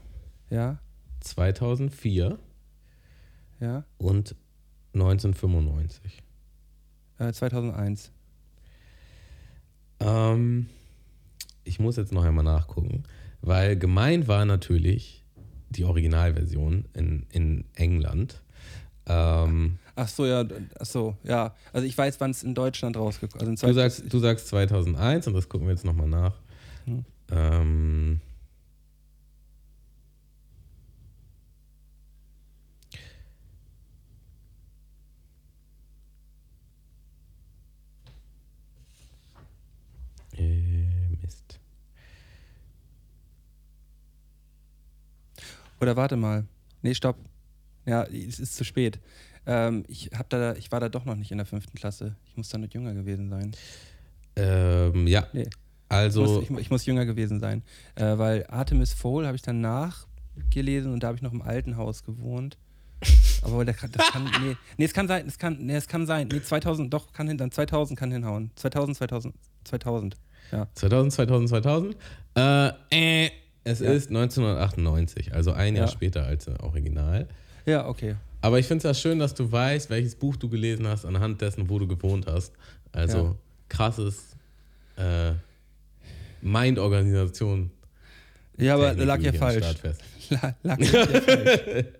Ja? 2004 Ja? und 1995. Äh, 2001. Ähm, ich muss jetzt noch einmal nachgucken, weil gemeint war natürlich die Originalversion in, in England. Ähm, Ach so, ja, ach so, ja. Also ich weiß, wann es in Deutschland rausgekommen also in du, sagst, du sagst 2001 und das gucken wir jetzt nochmal nach. Hm. Ähm, Oder warte mal. Nee, stopp. Ja, es ist zu spät. Ähm, ich, hab da, ich war da doch noch nicht in der fünften Klasse. Ich muss da noch jünger gewesen sein. Ähm, ja, Nee. also. ich, muss, ich, ich muss jünger gewesen sein. Äh, weil Artemis Fowl habe ich dann nachgelesen und da habe ich noch im alten Haus gewohnt. *laughs* Aber der kann, das kann, nee, nee, es kann sein, es kann, nee, es kann sein, nee, 2000, doch, kann hin, dann 2000 kann hinhauen. 2000, 2000, 2000, ja. 2000, 2000, 2000. Äh, äh, es Ja. ist 1998, also ein Jahr Ja. später als das Original. Ja, okay. Aber ich finde es ja schön, dass du weißt, welches Buch du gelesen hast, anhand dessen, wo du gewohnt hast. Also Ja. krasses äh, Mind-Organisation. Ja, aber Technik lag ja falsch. *laughs* La- lag ja falsch. *laughs*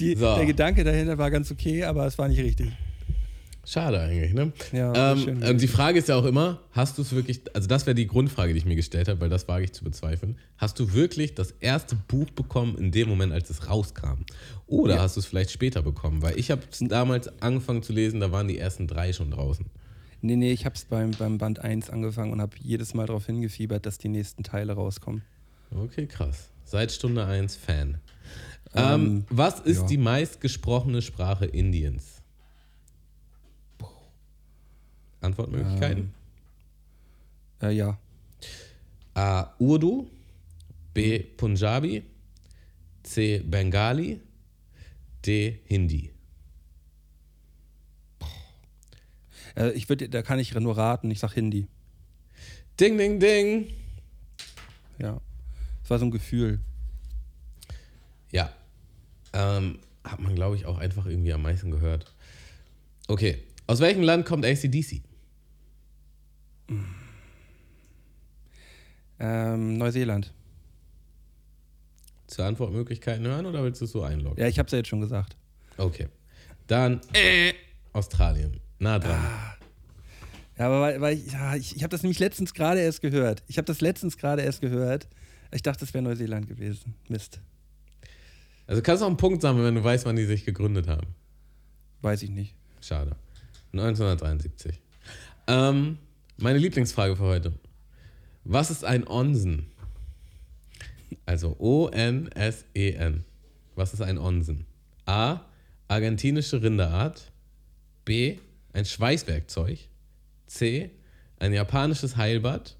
Die, So. Der Gedanke dahinter war ganz okay, aber es war nicht richtig. Schade eigentlich, ne? Ja, ähm, schön. ähm, die Frage ist ja auch immer, hast du es wirklich, also das wäre die Grundfrage, die ich mir gestellt habe, weil das wage ich zu bezweifeln. Hast du wirklich das erste Buch bekommen in dem Moment, als es rauskam? Oder Ja. hast du es vielleicht später bekommen? Weil ich habe es damals angefangen zu lesen, da waren die ersten drei schon draußen. Nee, nee, ich habe es beim, beim Band 1 angefangen und habe jedes Mal darauf hingefiebert, dass die nächsten Teile rauskommen. Okay, krass. Seit Stunde 1 Fan. Ähm, Ähm, was ist ja. die meistgesprochene Sprache Indiens? Antwortmöglichkeiten? Äh, ja. A. Urdu. B. Punjabi. C. Bengali. D. Hindi. Äh, ich würde, da kann ich nur raten, ich sag Hindi. Ding, ding, ding. Ja. Es war so ein Gefühl. Ja. Ähm, hat man, glaube ich, auch einfach irgendwie am meisten gehört. Okay. Aus welchem Land kommt ACDC? Ähm, Neuseeland. Zur Antwortmöglichkeiten hören oder willst du es so einloggen? Ja, ich habe es ja jetzt schon gesagt. Okay. Dann äh, Australien. Nah dran. Ja, aber weil, weil ich, ja, ich, ich habe das nämlich letztens gerade erst gehört. Ich habe das letztens gerade erst gehört. Ich dachte, es wäre Neuseeland gewesen. Mist. Also kannst du auch einen Punkt sammeln, wenn du weißt, wann die sich gegründet haben. Weiß ich nicht. Schade. 1973. Ähm, meine Lieblingsfrage für heute. Was ist ein Onsen? Also O-N-S-E-N. Was ist ein Onsen? A. Argentinische Rinderart. B. Ein Schweißwerkzeug. C. Ein japanisches Heilbad.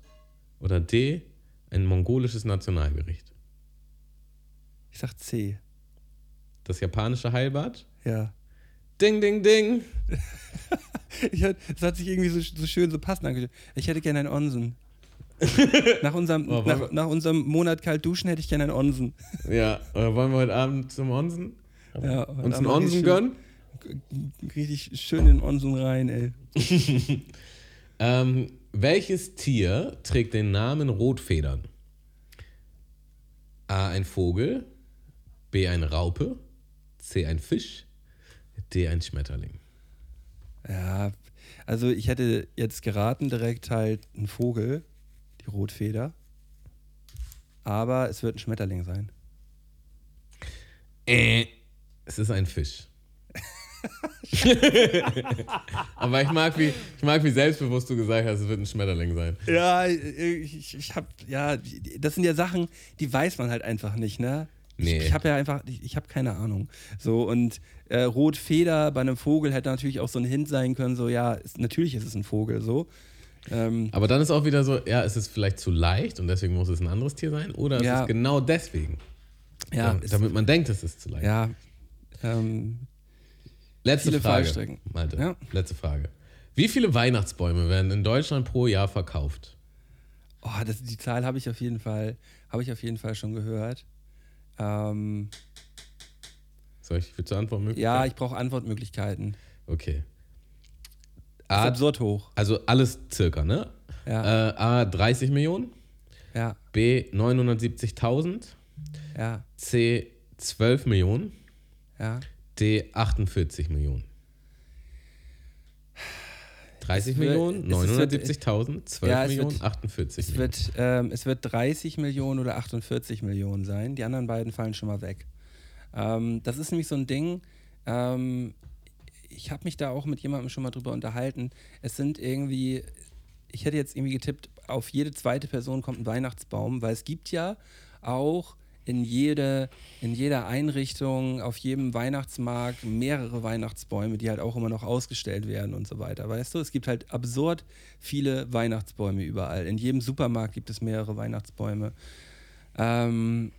Oder D. Ein mongolisches Nationalgericht. Ich sag C. Das japanische Heilbad. Ja. Ding, ding, ding. *laughs* Ich hat, das hat sich irgendwie so, so schön so passend angehört. Ich hätte gerne einen Onsen. *laughs* nach, unserem, Oh, nach, nach unserem Monat kalt duschen hätte ich gerne einen Onsen. Ja, äh, wollen wir heute Abend zum Onsen? Ja, Uns einen Onsen gönnen? schön- Richtig schön in den Onsen rein, ey. *laughs* Ähm, welches Tier trägt den Namen Rotfedern? A. Ein Vogel. B. Eine Raupe. C. Ein Fisch. D. Ein Schmetterling. Ja, also ich hätte jetzt geraten, direkt halt ein Vogel, die Rotfeder. Aber es wird ein Schmetterling sein. Äh. Es ist ein Fisch. *laughs* Aber ich mag, wie, ich mag, wie selbstbewusst du gesagt hast, es wird ein Schmetterling sein. Ja, ich, ich habe, ja, das sind ja Sachen, die weiß man halt einfach nicht, ne? Nee. Ich, ich habe ja einfach, ich, ich habe keine Ahnung. So, und äh, Rotfeder bei einem Vogel hätte natürlich auch so ein Hint sein können, so, ja, ist, natürlich ist es ein Vogel, so. Ähm, Aber dann ist auch wieder so, ja, ist es vielleicht zu leicht und deswegen muss es ein anderes Tier sein? Oder ist Ja. es genau deswegen? Ja, damit, damit man denkt, es ist zu leicht. Ja. Ähm, Letzte viele Frage. Malte, Ja. letzte Frage. Wie viele Weihnachtsbäume werden in Deutschland pro Jahr verkauft? oh, das, die Zahl habe ich auf jeden Fall, habe ich auf jeden Fall schon gehört. Ähm, Soll ich für zur Antwort möglich? ja, ich brauche Antwortmöglichkeiten. Okay. A, absurd hoch. also alles circa, ne? Ja, Äh, A 30 Millionen, ja, B 970.000, ja, C 12 Millionen, ja. D 48 Millionen. 30 Es Millionen, es wird- 970.000, 12 Ja, Millionen, wird- 48 Es Millionen. wird, ähm, es wird 30 Millionen oder 48 Millionen sein. Die anderen beiden fallen schon mal weg. Ähm, das ist nämlich so ein Ding. Ähm, ich habe mich da auch mit jemandem schon mal drüber unterhalten. Es sind irgendwie, ich hätte jetzt irgendwie getippt, auf jede zweite Person kommt ein Weihnachtsbaum, weil es gibt ja auch in, jede, in jeder Einrichtung, auf jedem Weihnachtsmarkt mehrere Weihnachtsbäume, die halt auch immer noch ausgestellt werden und so weiter. Weißt du, es gibt halt absurd viele Weihnachtsbäume überall. In jedem Supermarkt gibt es mehrere Weihnachtsbäume. Ähm,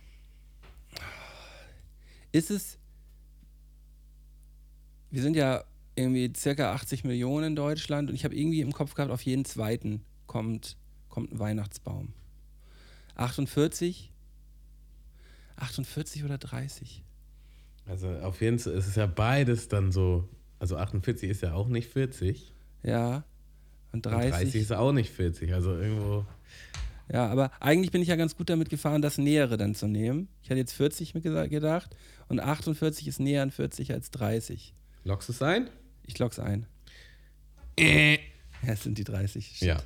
ist es. Wir sind ja irgendwie circa 80 Millionen in Deutschland und ich habe irgendwie im Kopf gehabt, auf jeden zweiten kommt, kommt ein Weihnachtsbaum. 48? 48 oder 30? Also auf jeden Fall ist es ja beides dann so. Also 48 ist ja auch nicht 40. Ja. Und Und 30. 30 ist auch nicht 40. Also irgendwo. Ja, aber eigentlich bin ich ja ganz gut damit gefahren, das Nähere dann zu nehmen. Ich hatte jetzt 40 mir gesa- gedacht und 48 ist näher an 40 als 30. Lockst du es ein? Ich logg's ein. Äh. Ja, es sind die 30. Shit. Ja.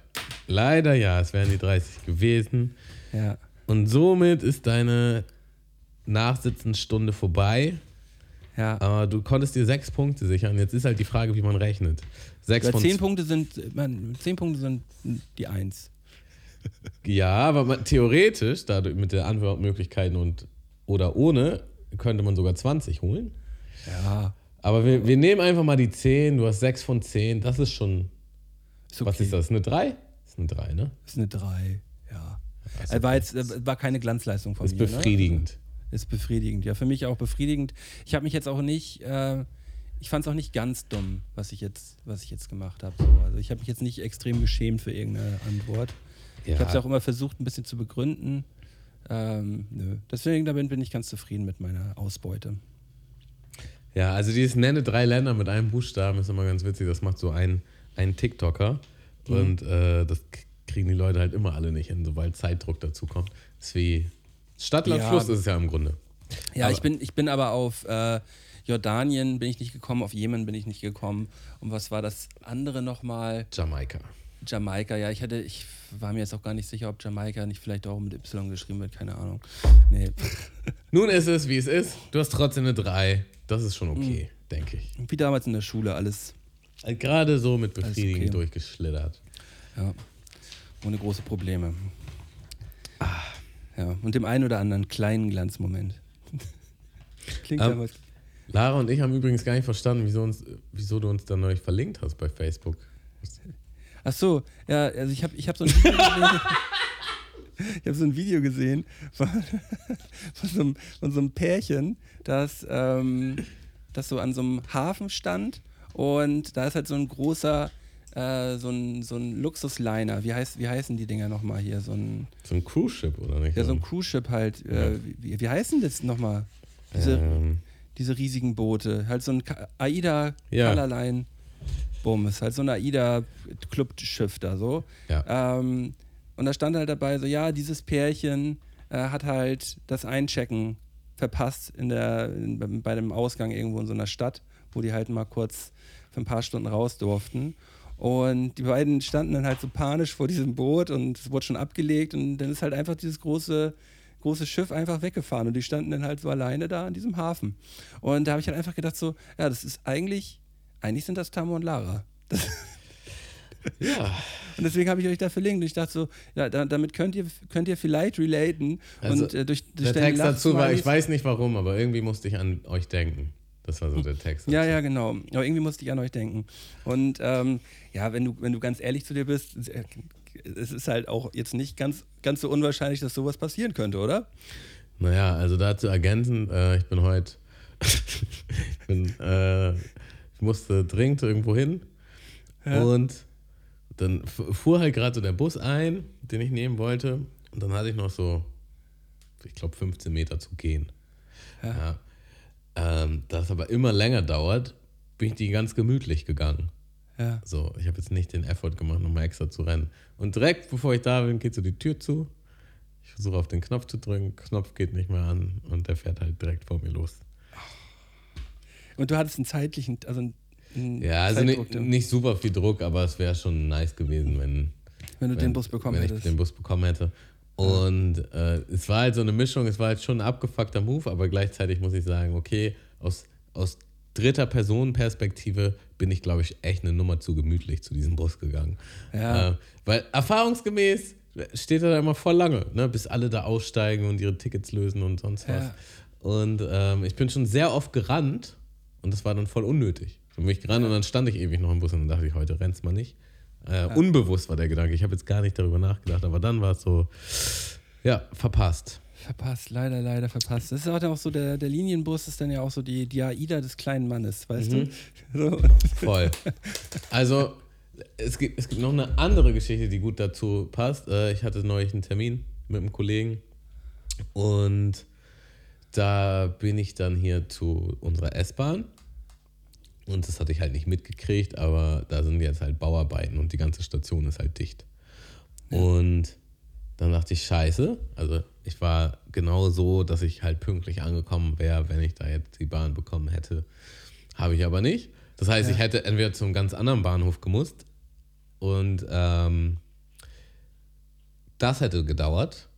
Leider ja, es wären die 30 gewesen. Ja. Und somit ist deine Nachsitzenstunde vorbei. Ja. Aber du konntest dir sechs Punkte sichern. Jetzt ist halt die Frage, wie man rechnet. Sechs Ja, von 10 Punkte sind, man, 10 Punkte sind die 1. *laughs* Ja, aber man, theoretisch, dadurch mit der Antwortmöglichkeiten und oder ohne, könnte man sogar 20 holen. Ja. Aber wir, wir nehmen einfach mal die 10. Du hast 6 von 10. Das ist schon. Ist okay. Was ist das? Eine 3? Das ist eine 3, ne? Ist eine 3. Ja. Äh, War jetzt war keine Glanzleistung von ist mir. befriedigend. Ne? Ist befriedigend. Ja, für mich auch befriedigend. Ich habe mich jetzt auch nicht, äh, ich fand es auch nicht ganz dumm, was ich jetzt, was ich jetzt gemacht habe. So. Also ich habe mich jetzt nicht extrem geschämt für irgendeine Antwort. Ich habe es auch immer versucht, ein bisschen zu begründen. Ähm, nö. Deswegen damit bin ich ganz zufrieden mit meiner Ausbeute. Ja, also dieses nenne drei Länder mit einem Buchstaben ist immer ganz witzig. Das macht so ein, ein TikToker. Mhm. Und äh, das kriegen die Leute halt immer alle nicht hin, sobald Zeitdruck dazu kommt. Das ist wie Stadt, Land, Ja. Fluss ist es ja im Grunde. Ja, Aber- ich bin, ich bin aber auf äh, Jordanien bin ich nicht gekommen, auf Jemen bin ich nicht gekommen. Und was war das andere nochmal? Jamaika. Jamaika, ja, ich hatte, ich war mir jetzt auch gar nicht sicher, ob Jamaika nicht vielleicht auch mit Y geschrieben wird, keine Ahnung. Nee. *laughs* Nun ist es, wie es ist. Du hast trotzdem eine 3. Das ist schon okay, Mhm. denke ich. Wie damals in der Schule, alles, Halt Gerade so mit Alles befriedigend okay. durchgeschlittert. ja, ohne große Probleme. Ja, und dem einen oder anderen kleinen Glanzmoment. *laughs* Klingt Ähm, aber. Lara und ich haben übrigens gar nicht verstanden, wieso, uns, wieso du uns dann neulich verlinkt hast bei Facebook. Ach so, ja, also ich habe ich hab so ein Video gesehen. *laughs* Ich habe so ein Video gesehen von, *laughs* von, so, einem, von so einem Pärchen, das, ähm, das so an so einem Hafen stand und da ist halt so ein großer, äh, so ein, so ein Luxusliner. Wie, heißt, wie heißen die Dinger nochmal hier? So ein, So ein Cruise-Ship, oder nicht? ja, so ein Cruise Ship halt. Äh, wie, wie heißen das nochmal? Diese, ähm, diese riesigen Boote. Halt so ein AIDA Ja. Colorline. Bumm, ist halt so ein AIDA Clubschiff da so. ja. Ähm, und da stand halt dabei so, ja, dieses Pärchen äh, hat halt das Einchecken verpasst in der, in, bei dem Ausgang irgendwo in so einer Stadt, wo die halt mal kurz für ein paar Stunden raus durften. Und die beiden standen dann halt so panisch vor diesem Boot und es wurde schon abgelegt und dann ist halt einfach dieses große, große Schiff einfach weggefahren und die standen dann halt so alleine da an diesem Hafen. Und da habe ich halt einfach gedacht so, ja, das ist eigentlich, eigentlich sind das Tamo und Lara. Das, *laughs* ja. und deswegen habe ich euch da verlinkt. Und ich dachte so, ja, da, damit könnt ihr, könnt ihr vielleicht relaten. Also, und äh, durch, durch Der Text dazu war, ich weiß nicht warum, aber irgendwie musste ich an euch denken. Das war so der Text. Ja, ja, genau. Aber irgendwie musste ich an euch denken. Und ähm, ja, wenn du, wenn du ganz ehrlich zu dir bist, es ist halt auch jetzt nicht ganz, ganz so unwahrscheinlich, dass sowas passieren könnte, oder? Naja, also dazu ergänzen, äh, ich bin heute, *laughs* ich bin, äh, ich musste dringend irgendwo hin Ja. und dann fu- fuhr halt gerade so der Bus ein, den ich nehmen wollte und dann hatte ich noch so, ich glaube 15 Meter zu gehen. Ja. Ja. Ähm, da es aber immer länger dauert, bin ich die ganz gemütlich gegangen. Ja. So, ich habe jetzt nicht den Effort gemacht, nochmal extra zu rennen. Und direkt bevor ich da bin, geht so die Tür zu. Ich versuche auf den Knopf zu drücken, Knopf geht nicht mehr an und der fährt halt direkt vor mir los. Und du hattest einen zeitlichen, also einen, einen Ja, also nicht, ne? nicht super viel Druck, aber es wäre schon nice gewesen, wenn, wenn du wenn, den Bus bekommen wenn hättest. ich den Bus bekommen hätte. Und äh, es war halt so eine Mischung, es war halt schon ein abgefuckter Move, aber gleichzeitig muss ich sagen, okay, aus, aus dritter Personenperspektive bin ich, glaube ich, echt eine Nummer zu gemütlich zu diesem Bus gegangen. Ja. Äh, weil erfahrungsgemäß steht er da immer voll lange, ne, bis alle da aussteigen und ihre Tickets lösen und sonst was. Ja. Und ähm, ich bin schon sehr oft gerannt und das war dann voll unnötig. Für mich gerannt und dann stand ich ewig noch im Bus und dann dachte ich, heute rennst mal nicht. Äh, Unbewusst war der Gedanke. Ich habe jetzt gar nicht darüber nachgedacht, aber dann war es so, ja, verpasst. Verpasst, leider, leider verpasst. Das ist auch, dann auch so, der, der Linienbus ist dann ja auch so die, die AIDA des kleinen Mannes, weißt Mhm. du? *laughs* So. Voll. Also, es gibt, es gibt noch eine andere Geschichte, die gut dazu passt. Äh, Ich hatte neulich einen Termin mit einem Kollegen und da bin ich dann hier zu unserer S-Bahn und das hatte ich halt nicht mitgekriegt, aber da sind jetzt halt Bauarbeiten und die ganze Station ist halt dicht. Und dann dachte ich, scheiße, also ich war genau so, dass ich halt pünktlich angekommen wäre, wenn ich da jetzt die Bahn bekommen hätte. Habe ich aber nicht. Das heißt, ich hätte entweder zum ganz anderen Bahnhof gemusst und ähm, das hätte gedauert.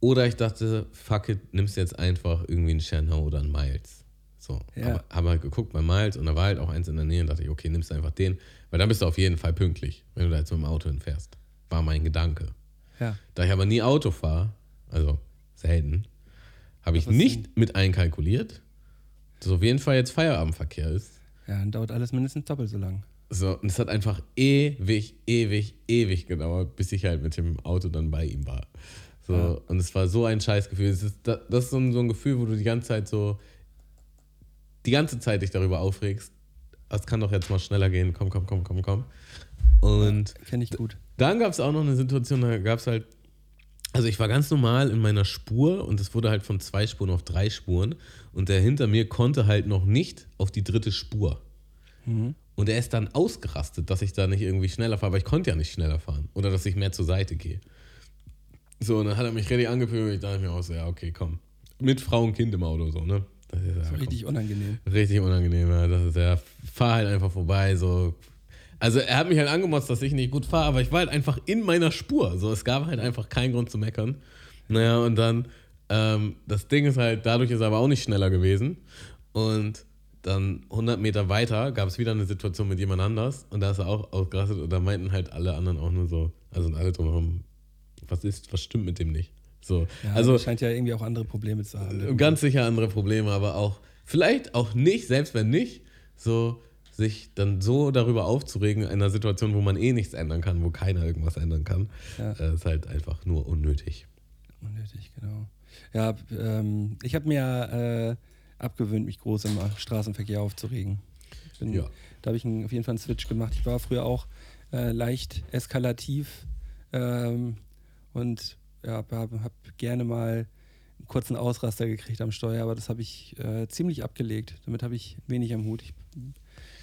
Oder ich dachte, fuck it, nimmst jetzt einfach irgendwie einen Schernau oder einen Miles. So, Ja. aber habe halt geguckt bei Miles und da war halt auch eins in der Nähe und dachte ich, okay, nimmst einfach den, weil dann bist du auf jeden Fall pünktlich, wenn du da jetzt mit dem Auto hinfährst. War mein Gedanke. Ja. Da ich aber nie Auto fahre, also selten, habe ich nicht mit einkalkuliert, dass auf jeden Fall jetzt Feierabendverkehr ist. ja, dann dauert alles mindestens doppelt so lang. So, und es hat einfach ewig, ewig, ewig gedauert, bis ich halt mit dem Auto dann bei ihm war. So, Ja. und es war so ein Scheißgefühl. Es ist, das das ist so ein, so ein Gefühl, wo du die ganze Zeit so, die ganze Zeit dich darüber aufregst. Es kann doch jetzt mal schneller gehen, komm, komm, komm, komm, komm. Und Kenne ich gut. dann gab es auch noch eine Situation, da gab es halt, also ich war ganz normal in meiner Spur und es wurde halt von zwei Spuren auf drei Spuren und der hinter mir konnte halt noch nicht auf die dritte Spur. Und er ist dann ausgerastet, dass ich da nicht irgendwie schneller fahre, aber ich konnte ja nicht schneller fahren oder dass ich mehr zur Seite gehe. So, und dann hat er mich richtig angepöbelt und ich dachte mir auch so, ja, okay, komm. Mit Frau und Kind im Auto, so, ne? Das ist Das ist komm. richtig unangenehm. Richtig unangenehm, ja. Das ist ja, fahr halt einfach vorbei, so. Also er hat mich halt angemotzt, dass ich nicht gut fahre, aber ich war halt einfach in meiner Spur. So, es gab halt einfach keinen Grund zu meckern. Naja, und dann, ähm, das Ding ist halt, dadurch ist er aber auch nicht schneller gewesen. Und dann 100 Meter weiter gab es wieder eine Situation mit jemand anders und da ist er auch ausgerastet und da meinten halt alle anderen auch nur so, also alle drumherum, was ist, was stimmt mit dem nicht? So, Ja, also scheint ja irgendwie auch andere Probleme zu haben. Ganz sicher andere Probleme, aber auch, vielleicht auch nicht, selbst wenn nicht, so sich dann so darüber aufzuregen in einer Situation, wo man eh nichts ändern kann, wo keiner irgendwas ändern kann, Ja. äh, ist halt einfach nur unnötig. Unnötig, genau. Ja, ähm, ich habe mir äh, abgewöhnt, mich groß im Straßenverkehr aufzuregen. Bin, Ja. Da habe ich einen, auf jeden Fall einen Switch gemacht. Ich war früher auch äh, leicht eskalativ ähm, und ja, habe hab gerne mal einen kurzen Ausraster gekriegt am Steuer, aber das habe ich äh, ziemlich abgelegt. Damit habe ich wenig am Hut. Ich,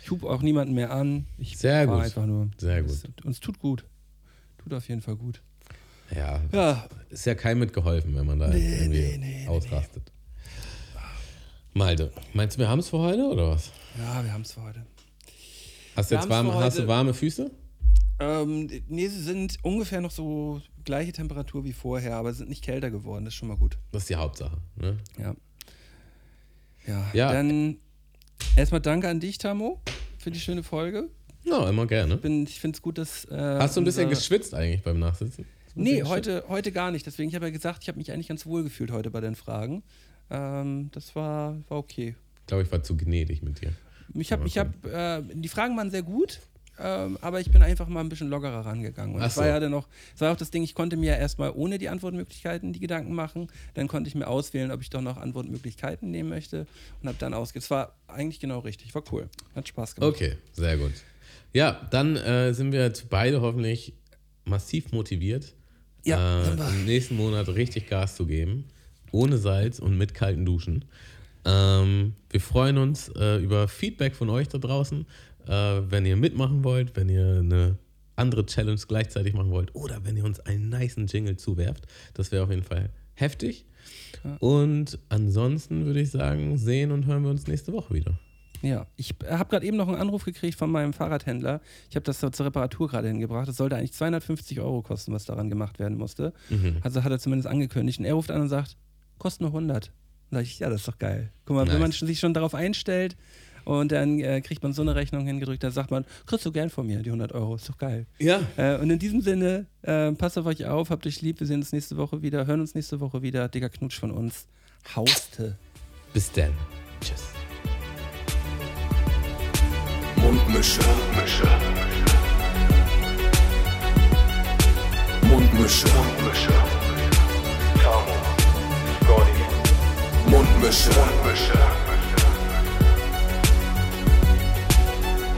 ich hub auch niemanden mehr an. Ich Sehr gut. einfach nur. Sehr gut. Es, und es tut gut. Tut auf jeden Fall gut. Ja, Ja, ist ja keinem mitgeholfen, wenn man da Nee, irgendwie nee, nee, ausrastet. Malte, meinst du, wir haben es für heute oder was? ja wir haben es für heute. Hast du jetzt für hast du warme Füße? Ähm, nee, sie sind ungefähr noch so gleiche Temperatur wie vorher, aber sind nicht kälter geworden. Das ist schon mal gut. Das ist die Hauptsache. Ne? Ja. Ja, Ja. dann erstmal danke an dich, Tamo, für die schöne Folge. Ja, immer gerne. Bin, ich finde es gut, dass. Äh, Hast du ein bisschen geschwitzt eigentlich beim Nachsitzen? Nee, heute, heute gar nicht. Deswegen, ich habe ja gesagt, ich habe mich eigentlich ganz wohl gefühlt heute bei den Fragen. Ähm, das war, war okay. Ich glaube, ich war zu gnädig mit dir. Ich habe, ich habe, äh, die Fragen waren sehr gut. Ähm, aber ich bin einfach mal ein bisschen lockerer rangegangen. Und Ach es war so. ja dann noch, es war auch das Ding, ich konnte mir ja erstmal ohne die Antwortmöglichkeiten die Gedanken machen. Dann konnte ich mir auswählen, ob ich doch noch Antwortmöglichkeiten nehmen möchte und habe dann ausgewählt. Es war eigentlich genau richtig, war cool. Hat Spaß gemacht. Okay, sehr gut. Ja, dann äh, sind wir jetzt beide hoffentlich massiv motiviert, Ja, äh, im nächsten Monat richtig Gas zu geben. Ohne Salz und mit kalten Duschen. Ähm, wir freuen uns äh, über Feedback von euch da draußen. Äh, wenn ihr mitmachen wollt, wenn ihr eine andere Challenge gleichzeitig machen wollt oder wenn ihr uns einen niceen Jingle zuwerft. Das wäre auf jeden Fall heftig. Und ansonsten würde ich sagen, sehen und hören wir uns nächste Woche wieder. Ja, ich habe gerade eben noch einen Anruf gekriegt von meinem Fahrradhändler. Ich habe das zur Reparatur gerade hingebracht. Das sollte eigentlich 250 Euro kosten, was daran gemacht werden musste. Also hat er zumindest angekündigt. Und er ruft an und sagt, kostet nur 100. Da sage ich, ja, das ist doch geil. Guck mal, wenn man Nice. sich schon darauf einstellt und dann äh, kriegt man so eine Rechnung hingedrückt, dann sagt man, kriegst du gern von mir, die 100 Euro. Ist doch geil. Ja. Äh, und in diesem Sinne, äh, passt auf euch auf, habt euch lieb. Wir sehen uns nächste Woche wieder, hören uns nächste Woche wieder. Dicker Knutsch von uns. Hauste. Bis dann. Tschüss. Mundmische. Mundmische. Mundmische. Mundmische. Tamo. Scotty. Mundmische. Mundmische.